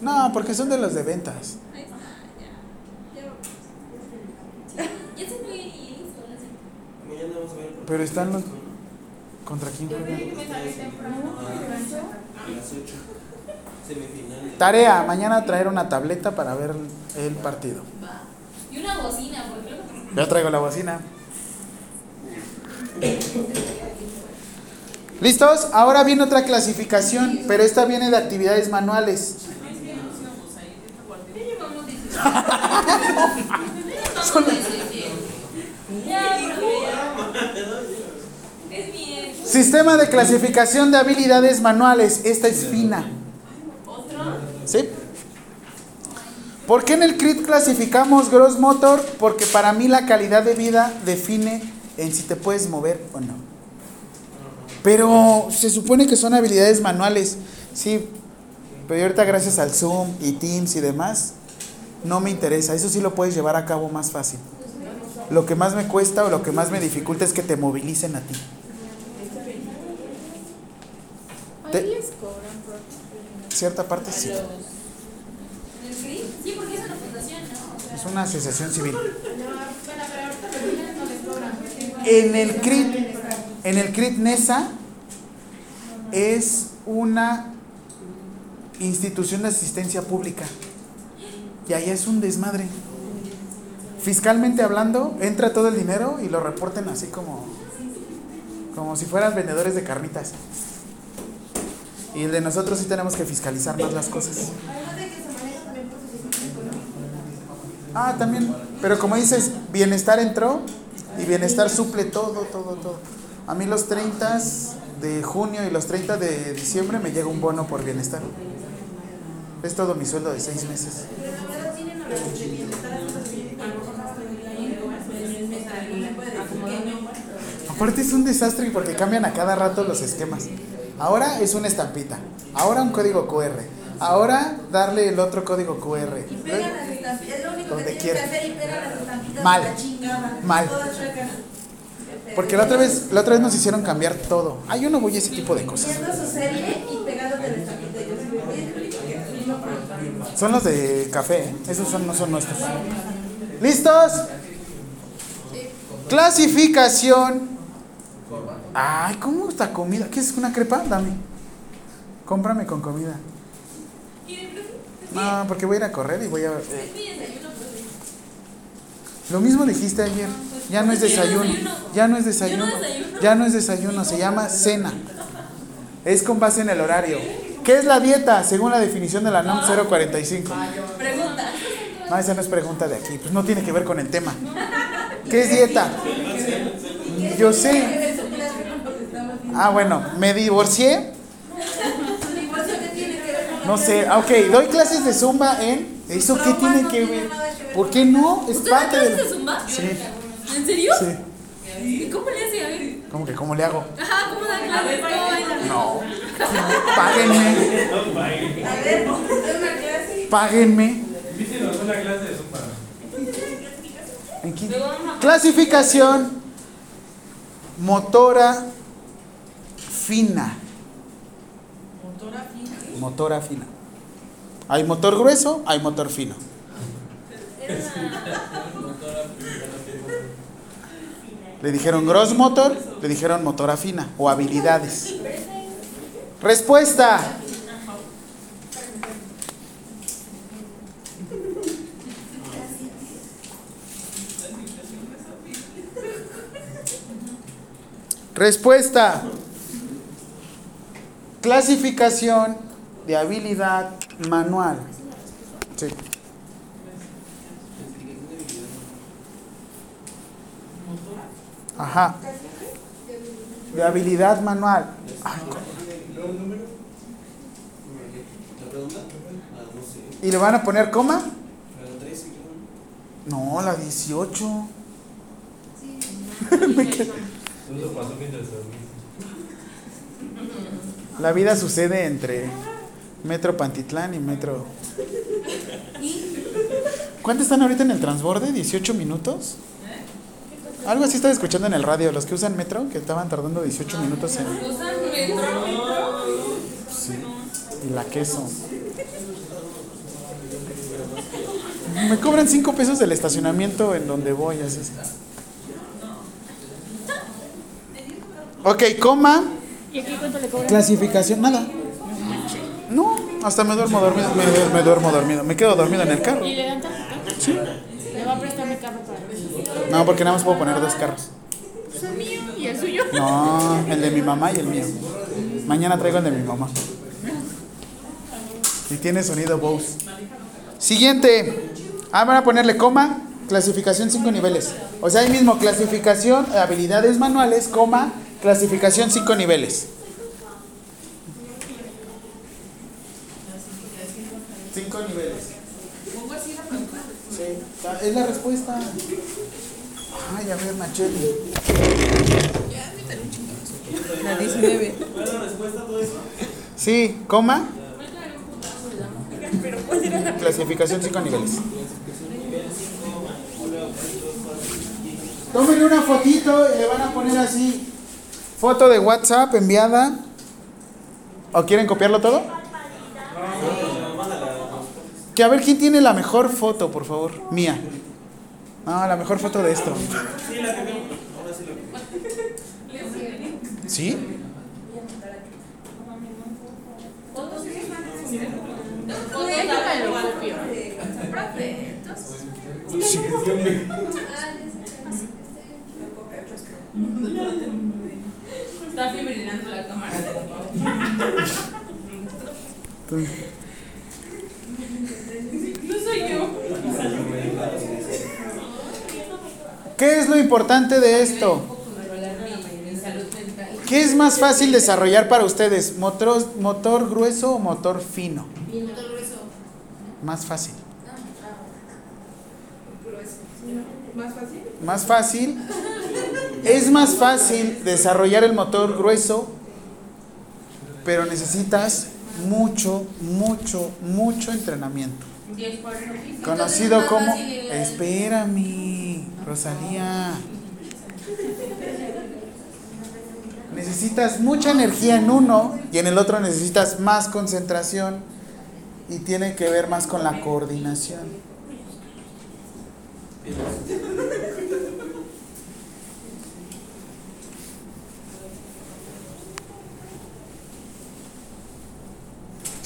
No, porque son de los de ventas. Pero están los- ¿Contra quién Yo juegan? creí que me salí temprano. A las 8. Semifinal. Tarea, mañana traer una tableta para ver el partido. Va. Y una bocina. Ya traigo la bocina. ¿Listos? Ahora viene otra clasificación, pero esta viene de actividades manuales. Ya llevamos 17. Ya llevamos 17. Ya, por favor. Es. Sistema de clasificación de habilidades manuales. Esta es fina. ¿Sí? ¿Por qué en el CRIT clasificamos Gross Motor? Porque para mí la calidad de vida define en si te puedes mover o no. Pero se supone que son habilidades manuales. Sí, pero ahorita gracias al Zoom y Teams y demás, no me interesa. Eso sí lo puedes llevar a cabo más fácil. Lo que más me cuesta o lo que más me dificulta es que te movilicen a ti. Te- Ahí les cobran por Cierta parte sí. Porque es una fundación, ¿no? O sea, Es una asociación civil. En el CRIT, en el CRIT NESA es una institución de asistencia pública. Y allá es un desmadre. Fiscalmente hablando, entra todo el dinero y lo reporten así como, como si fueran vendedores de carnitas. Y el de nosotros sí tenemos que fiscalizar más las cosas. Ah, también. Pero como dices, bienestar entró y bienestar suple todo, todo, todo. A mí los 30 de junio y los 30 de diciembre me llega un bono por bienestar. Es todo mi sueldo de seis meses. Aparte es un desastre porque cambian a cada rato los esquemas. Ahora es una estampita, ahora un código QR, ahora darle el otro código QR. Y pegan las estampitas, es lo único Donde que quiera. que hacer y pegan las estampitas Mal. de la chingada. Mal. Porque la otra vez, la otra vez nos hicieron cambiar todo. Ah, yo no voy a ese tipo de cosas. Viendo su serie y pegándote la estampita. Y yo sí, oye, mismo problema. Son los de café, ¿eh? esos son, no son nuestros. ¿Listos? Clasificación. Ay, ¿cómo está comida? ¿Qué es una crepa? Dame. Cómprame con comida. No, porque voy a ir a correr y voy a... Lo mismo dijiste ayer. Ya no es desayuno. Ya no es desayuno. Ya no es desayuno. Se llama cena. Es con base en el horario. ¿Qué es la dieta? Según la definición de la NOM 045. Pregunta. No, esa no es pregunta de aquí. Pues no tiene que ver con el tema. ¿Qué es dieta? Yo sé. Ah, bueno, me divorcié. Su divorcio, ¿qué tiene que ver con No sé. Ah, Ok, doy clases de zumba en. ¿Eso qué tiene que ver? ¿Por qué no? Es ¿Usted da parte de. clases de zumba? Sí, ¿En serio? sí. ¿Y cómo le hace? A ver. ¿Cómo que cómo le hago? Ajá, ¿cómo da clases? No. Páguenme. A ver, de una clase. Páguenme. Una clase de zumba. ¿En qué? Clasificación motora fina. Motora fina. Motora fina. Hay motor grueso, hay motor fino. Le dijeron gross motor, le dijeron motora fina o habilidades. Respuesta. Respuesta. Clasificación de habilidad manual. Sí. Ajá. De habilidad manual. Ay, co- ¿La pregunta? Ah, no sé. ¿Y le van a poner coma? La 13, creo. No, la 18. Todo eso pasó mientras dormí. La vida sucede entre Metro Pantitlán y Metro. ¿Cuánto están ahorita en el transborde? ¿18 minutos? Algo así estaba escuchando en el radio, los que usan metro, que estaban tardando 18 minutos en... ¿Usan metro? Sí. Y la queso. Me cobran 5 pesos del estacionamiento en donde voy, así es. Ok, coma. ¿Y aquí cuánto le cobran? Clasificación, nada. No, hasta me duermo dormido. Me, me duermo dormido. Me quedo dormido en el carro. ¿Y le dan tarjeta? Sí. Le va a prestar mi carro para No, porque nada más puedo poner dos carros. El mío y el suyo. No, el de mi mamá y el mío. Mañana traigo el de mi mamá. Y tiene sonido Bose. Siguiente. Ah, van a ponerle coma, clasificación 5 niveles. O sea, ahí mismo, clasificación, habilidades manuales, coma, clasificación 5 niveles. Cinco niveles. Pongo así la pregunta. Sí, es la respuesta. Ay, a ver, Nacheli. La 19. ¿Cuál es la respuesta a todo eso? Sí, coma. Clasificación 5 niveles. Tómenle una fotito y le van a poner así. Foto de WhatsApp enviada. ¿O quieren copiarlo todo? Que a ver quién tiene la mejor foto, por favor. Mía. No, la mejor foto de esto. Sí, sí la ¿Sí? Déjame lo copio. Está fibrilando la cámara. No soy yo. ¿Qué es lo importante de esto? ¿Qué es más fácil desarrollar para ustedes? ¿Motor, motor grueso o motor fino? Más fácil. ¿Más fácil? Más fácil. Es más fácil desarrollar el motor grueso, pero necesitas mucho, mucho, mucho entrenamiento. Conocido como... Espérame, Rosalía. Necesitas mucha energía en uno y en el otro necesitas más concentración y tiene que ver más con la coordinación.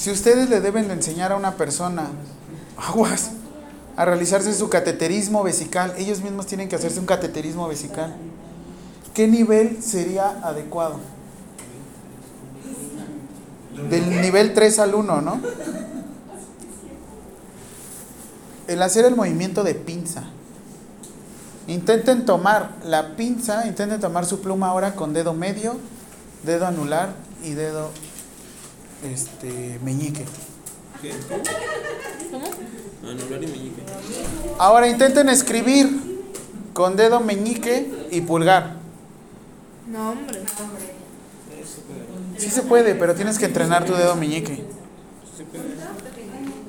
Si ustedes le deben de enseñar a una persona, aguas, a realizarse su cateterismo vesical, ellos mismos tienen que hacerse un cateterismo vesical. ¿Qué nivel sería adecuado? Del nivel 3 al 1, ¿no? El hacer el movimiento de pinza. Intenten tomar la pinza, intenten tomar su pluma ahora con dedo medio, dedo anular y dedo este meñique. ¿Qué? Anular y meñique. Ahora intenten escribir con dedo meñique y pulgar. No, hombre. Sí se puede, pero tienes que entrenar tu dedo meñique.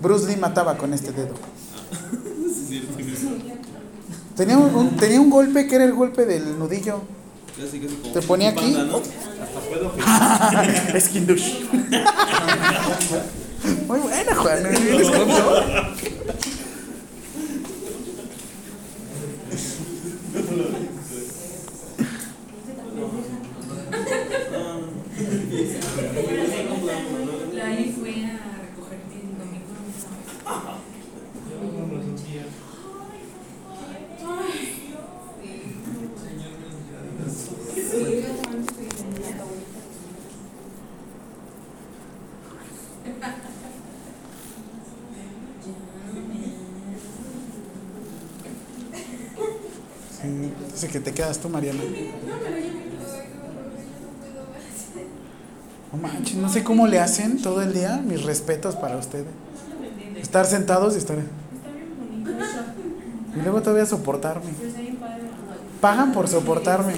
Bruce Lee mataba con este dedo. Tenía un, un- tenía un golpe que era el golpe del nudillo. Casi, casi como Te ponía aquí. panda, ¿no? es Kindush. Muy buena, Juan. ¿Les cuento? La fue a recoger dice que te quedas tú, Mariana. No manches, no sé cómo le hacen todo el día. Mis respetos para ustedes. Estar sentados y estar. Y luego todavía soportarme. Pagan por soportarme.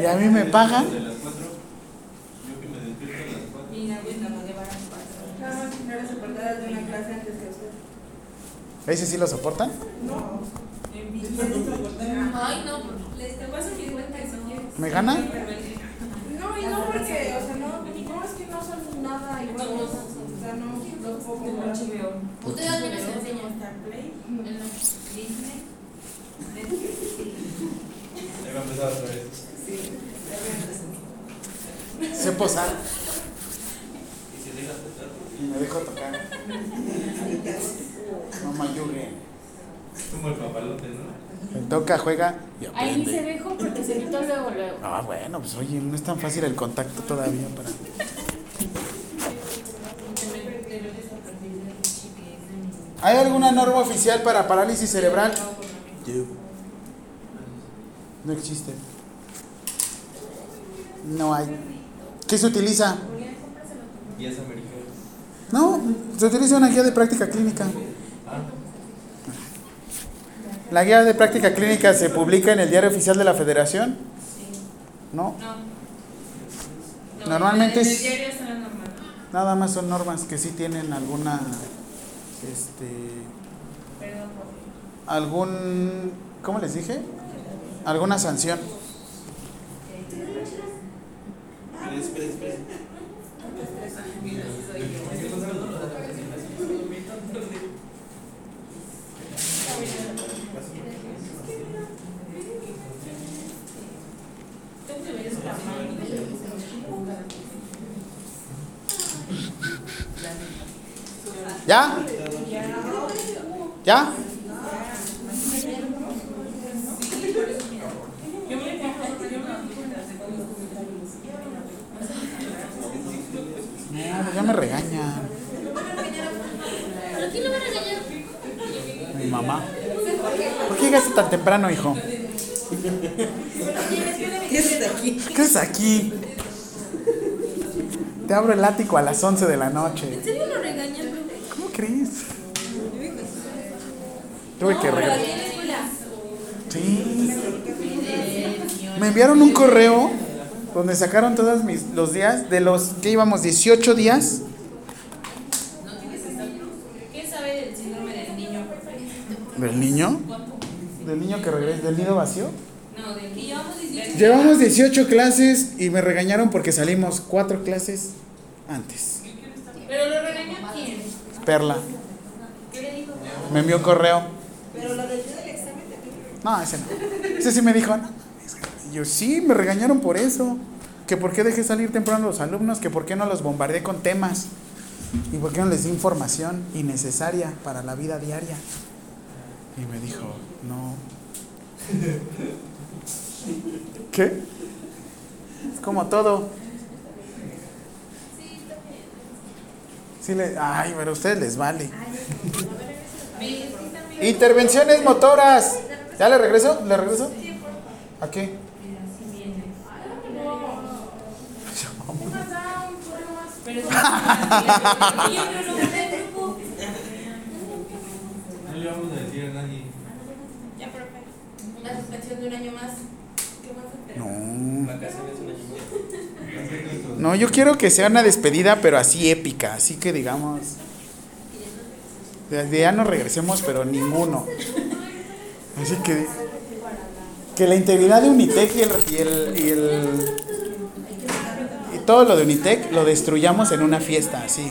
Y a mí me pagan. No. ¿Ese sí lo soportan? Ay, no, Les te paso. ¿Me gana? No, y no porque, o sea, no, no es que no son nada iguales. O sea, no, los puedo comparar. ¿Ustedes a quiénes enseñan? Play. Disney. Ahí va a empezar otra vez. Sé posar Y si dejas me dejo tocar. Mamá. Como el papalote, ¿no? Él toca, juega y Ahí ni se aprende. dejó porque se quitó luego, luego. Ah, bueno, pues oye, no es tan fácil el contacto todavía para. ¿Hay alguna norma oficial para parálisis cerebral? No existe. No hay. ¿Qué se utiliza? Guías americanos. No, se utiliza una guía de práctica clínica. La guía de práctica clínica se publica en el diario oficial de la Federación. No, No. No, Normalmente en es- el diario está normal. nada más son normas que sí tienen alguna, este, Perdón algún, ¿cómo les dije? Alguna sanción. ¿Ya? ¿Ya? No, ya me regañan. Mi mamá. ¿Por qué llegaste tan temprano, hijo? ¿Qué haces aquí? ¿Qué es aquí? Te abro el ático a las 11 de la noche. ¿En serio lo regañan, crees? Tuve que escuela. Sí. Me enviaron un correo donde sacaron todos mis, los días, de los que íbamos 18 días. ¿Quién sabe del síndrome del niño? ¿Del niño? ¿Del niño que regresa? ¿Del nido vacío? No, del niño. Llevamos 18. Llevamos 18 clases y me regañaron porque salimos cuatro clases antes. Pero lo regañó quién? Perla. ¿Qué le dijo? Me envió correo. Pero lo del día del examen también. No, ese no. Ese sí me dijo, no. Y Yo sí, me regañaron por eso. Que por qué dejé salir temprano a los alumnos, que por qué no los bombardeé con temas. Y por qué no les di información innecesaria para la vida diaria. Y me dijo, no. ¿Qué? Es como todo. Sí le, ay, pero a ustedes les vale. Intervenciones motoras. ¿Ya le regreso? ¿Le regreso? ¿A qué? No le vamos a decir a nadie. Ya, profe. Una suspensión de un año más. ¿Qué más? No. Vacaciones. No, yo quiero que sea una despedida, pero así épica. Así que digamos. Desde ya no regresemos, pero ninguno. Así que. Que la integridad de Unitec y el. Y, el, y, el- todo lo de Unitec lo destruyamos en una fiesta, así.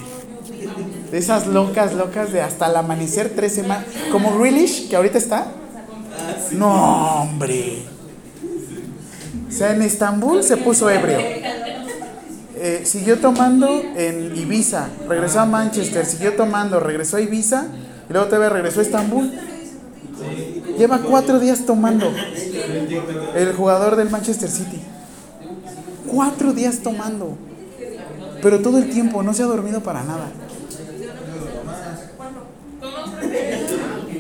De esas locas, locas de hasta el amanecer tres semanas. Como Grealish, que ahorita está. No, hombre. O sea, en Estambul se puso ebrio. Eh, siguió tomando en Ibiza, regresó a Manchester, siguió tomando, regresó a Ibiza y luego todavía regresó a Estambul. Lleva cuatro días tomando el jugador del Manchester City. Cuatro días tomando. Pero todo el tiempo, no se ha dormido para nada.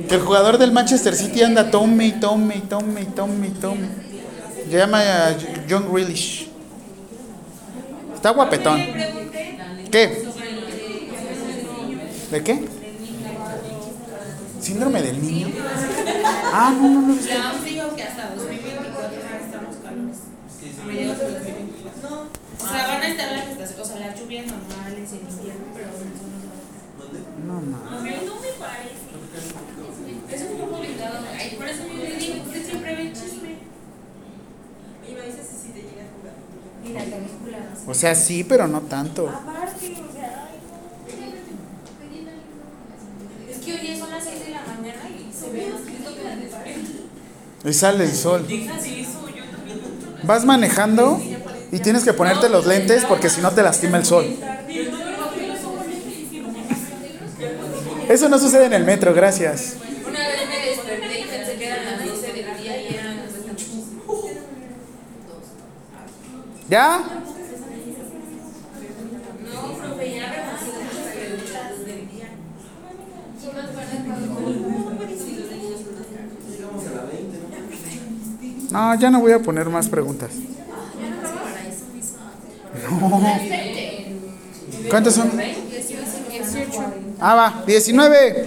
Que el jugador del Manchester City anda tome y tome y tome y tome y tome. Llama eh, John Grealish. Está guapetón. ¿Qué? ¿De qué? ¿Síndrome del niño? Ah, no, no, no. La OMS dijo que hasta 2024 van a estar los calores. A mediados de 2024. O sea, van a estar las estaciones, o sea, las lluvias normales en invierno, pero en zonas No, no. No me parece. Eso fue publicado. Ay, por eso yo le digo, usted siempre ve el chisme. Oye, me dices si te llega a jugar. Mira, la película. O sea, sí, pero no tanto. Aparte, o sea. Es que hoy son las 6 de la mañana y se ve escrito que Y sale el sol. Vas manejando y tienes que ponerte los lentes porque si no te lastima el sol. Eso no sucede en el metro, gracias. Una vez me desperté y pensé que eran las 12 del día y eran las ¿Ya? No, profe, ya reconozco del día. No, ya no voy a poner más preguntas. No. ¿Cuántos son? Ah, va, 19.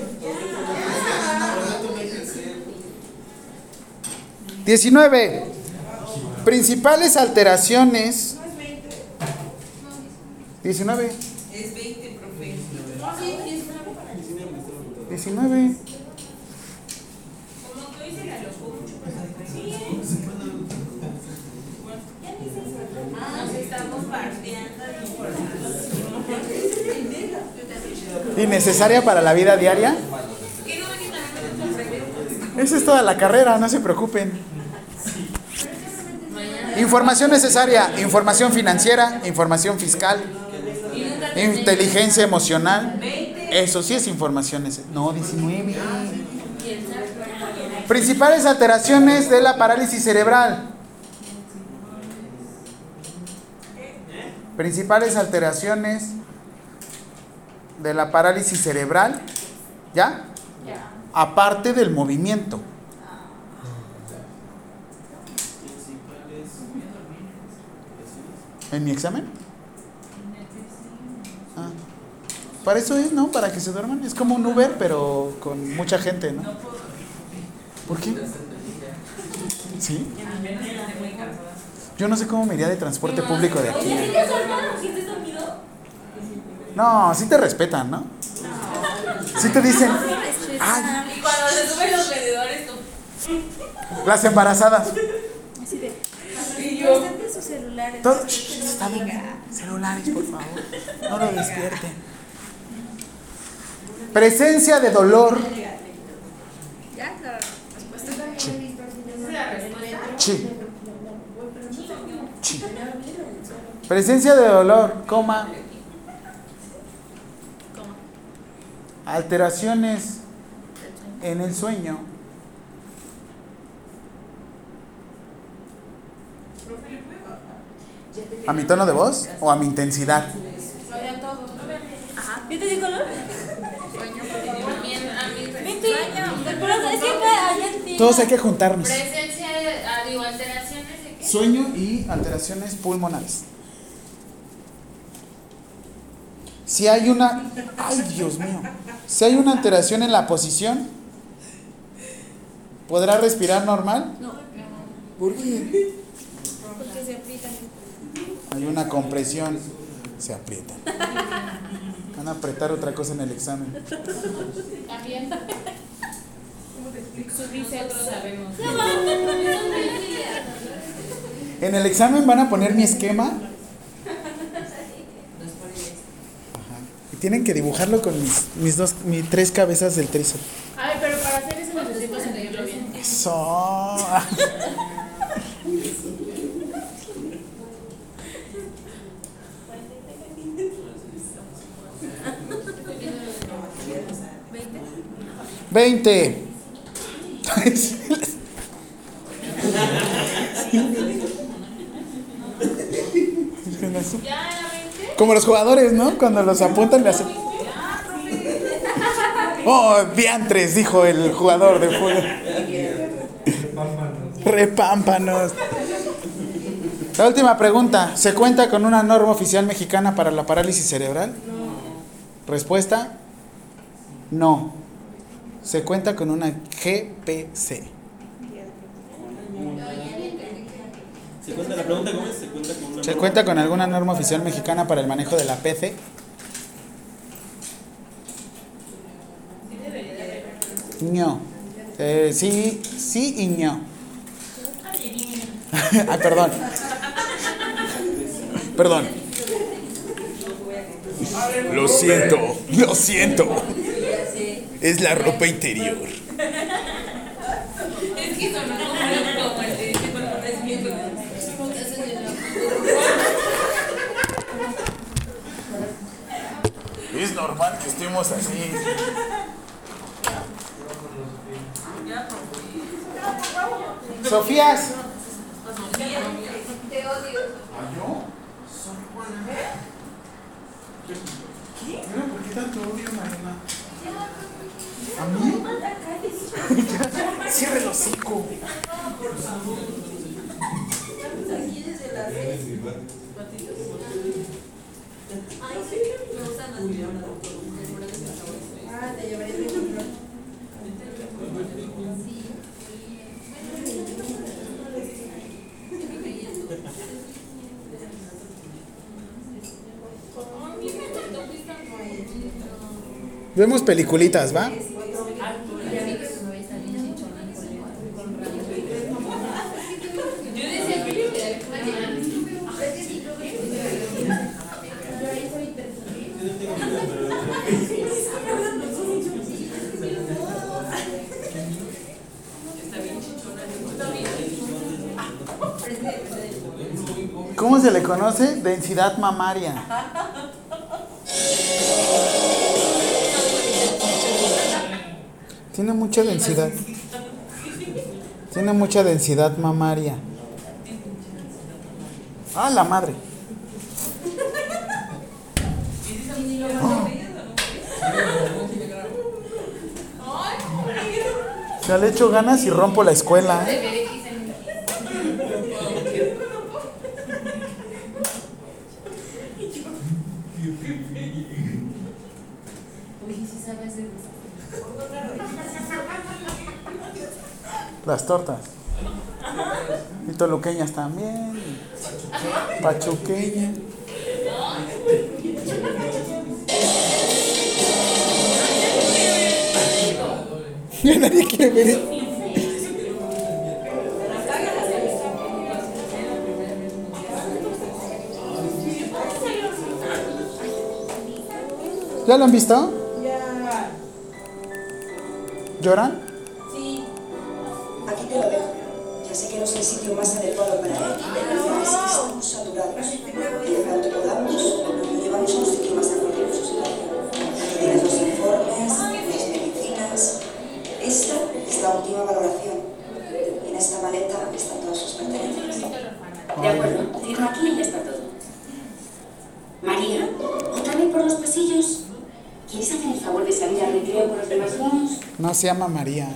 19. Principales alteraciones. 19. Es 20, profe. 19. Información. ¿Innecesaria para la vida diaria? ¿Qué no venís a Esa es toda la carrera, no se preocupen. Información necesaria, información financiera, información fiscal, inteligencia emocional. Eso sí es información necesaria. No, 19. Principales alteraciones de la parálisis cerebral. Principales alteraciones de la parálisis cerebral. ¿Ya? Aparte del movimiento. ¿En mi examen? Ah. Para eso es, ¿no? Para que se duerman. Es como un Uber, pero con mucha gente, ¿no? ¿Por qué? ¿Sí? Yo no sé cómo me iría de transporte público de aquí. No, sí te respetan, ¿no? Sí te dicen, ay, Y cuando se suben los vendedores, tú. las embarazadas. Y yo. sus celulares. Todo, Shh, está bien. Celulares, por favor. No lo despierten. Presencia de dolor. Ya, la. Sí. Presencia de dolor, coma. Alteraciones en el sueño. ¿A mi tono de voz o a mi intensidad? Todos hay que juntarnos. ah? Sueño y alteraciones pulmonares. Si hay una. ¡Ay, Dios mío! Si hay una alteración en la posición, ¿podrá respirar normal? No, ¿Por qué? porque se aprietan. Hay una compresión. Se aprieta. Van a apretar otra cosa en el examen. También. Nosotros sabemos. En el examen van a poner mi esquema. Ajá. Y tienen que dibujarlo con mis, mis dos, mis tres cabezas del tríceps. Ay, pero para hacer eso necesito sentirlo bien. Eso. Veinte. Como los jugadores, ¿no? Cuando los apuntan le hacen. Oh, diantres, dijo el jugador de fútbol. Repámpanos. La última pregunta. ¿Se cuenta con una norma oficial mexicana para la parálisis cerebral? Respuesta. No. Se cuenta con una GPC. ¿Se cuenta la pregunta cómo es? ¿Se cuenta con una ¿Se cuenta con alguna norma oficial mexicana para el manejo de la PC? No. Eh, sí, sí y no. Ay, perdón. Perdón. Lo siento, lo siento. Es la ropa interior. así. Sofías. Te odio. tanto odio, ¿A mí? Cierre el hocico. Por favor. Vemos peliculitas, ¿va? ¿Cómo se le conoce? Densidad mamaria. Tiene mucha densidad. Tiene mucha densidad mamaria. Ah, la madre. O le echo ganas y rompo la escuela. ¿eh? Las tortas. Y toluqueñas también. Pachuqueñas. Ya nadie ¿Ya lo han visto? ¿Lloran? se llama María.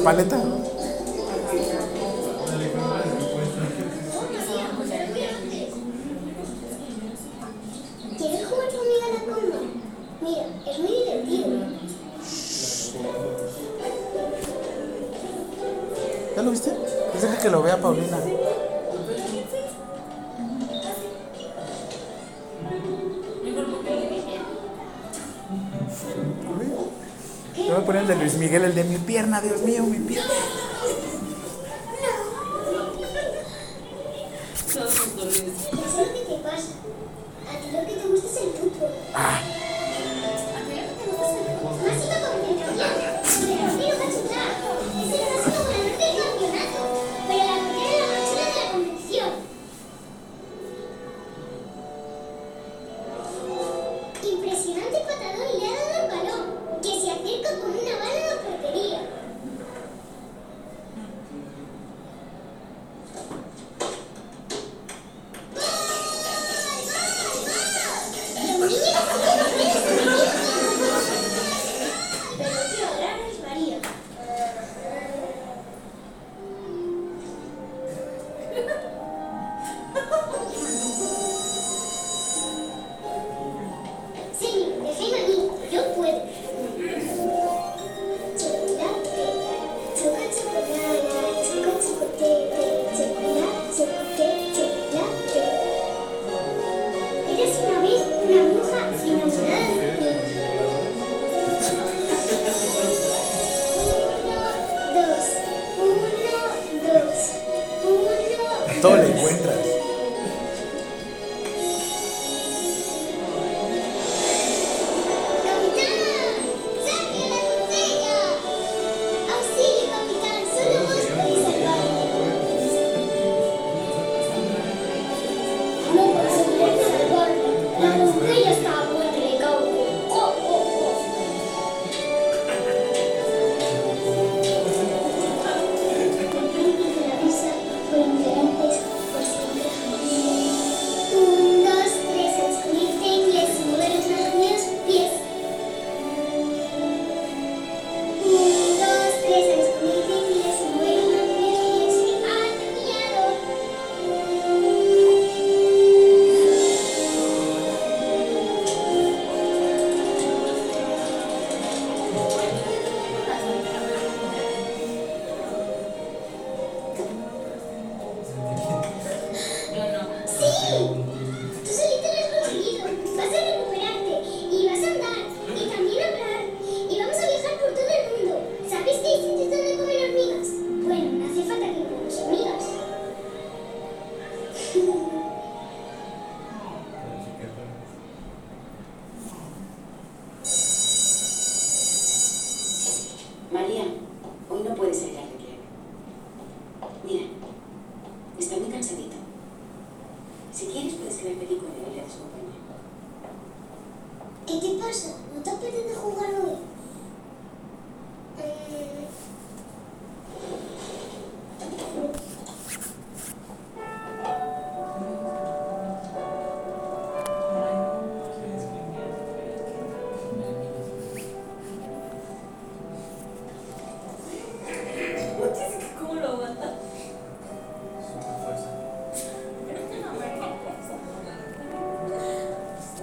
paletas.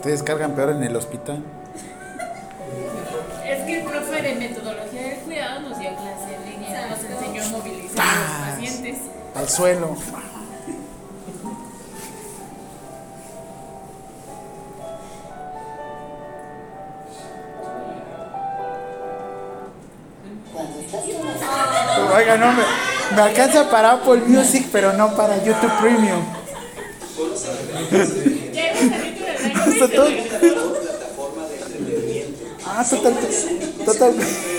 ¿Ustedes cargan peor en el hospital? Es que el profe de metodología del cuidado nos dio clase en línea, nos enseñó a movilizar a los pacientes. Al suelo. Ah. Oiga, no, me, me alcanza para Apple Music, pero no para YouTube Premium. total, total.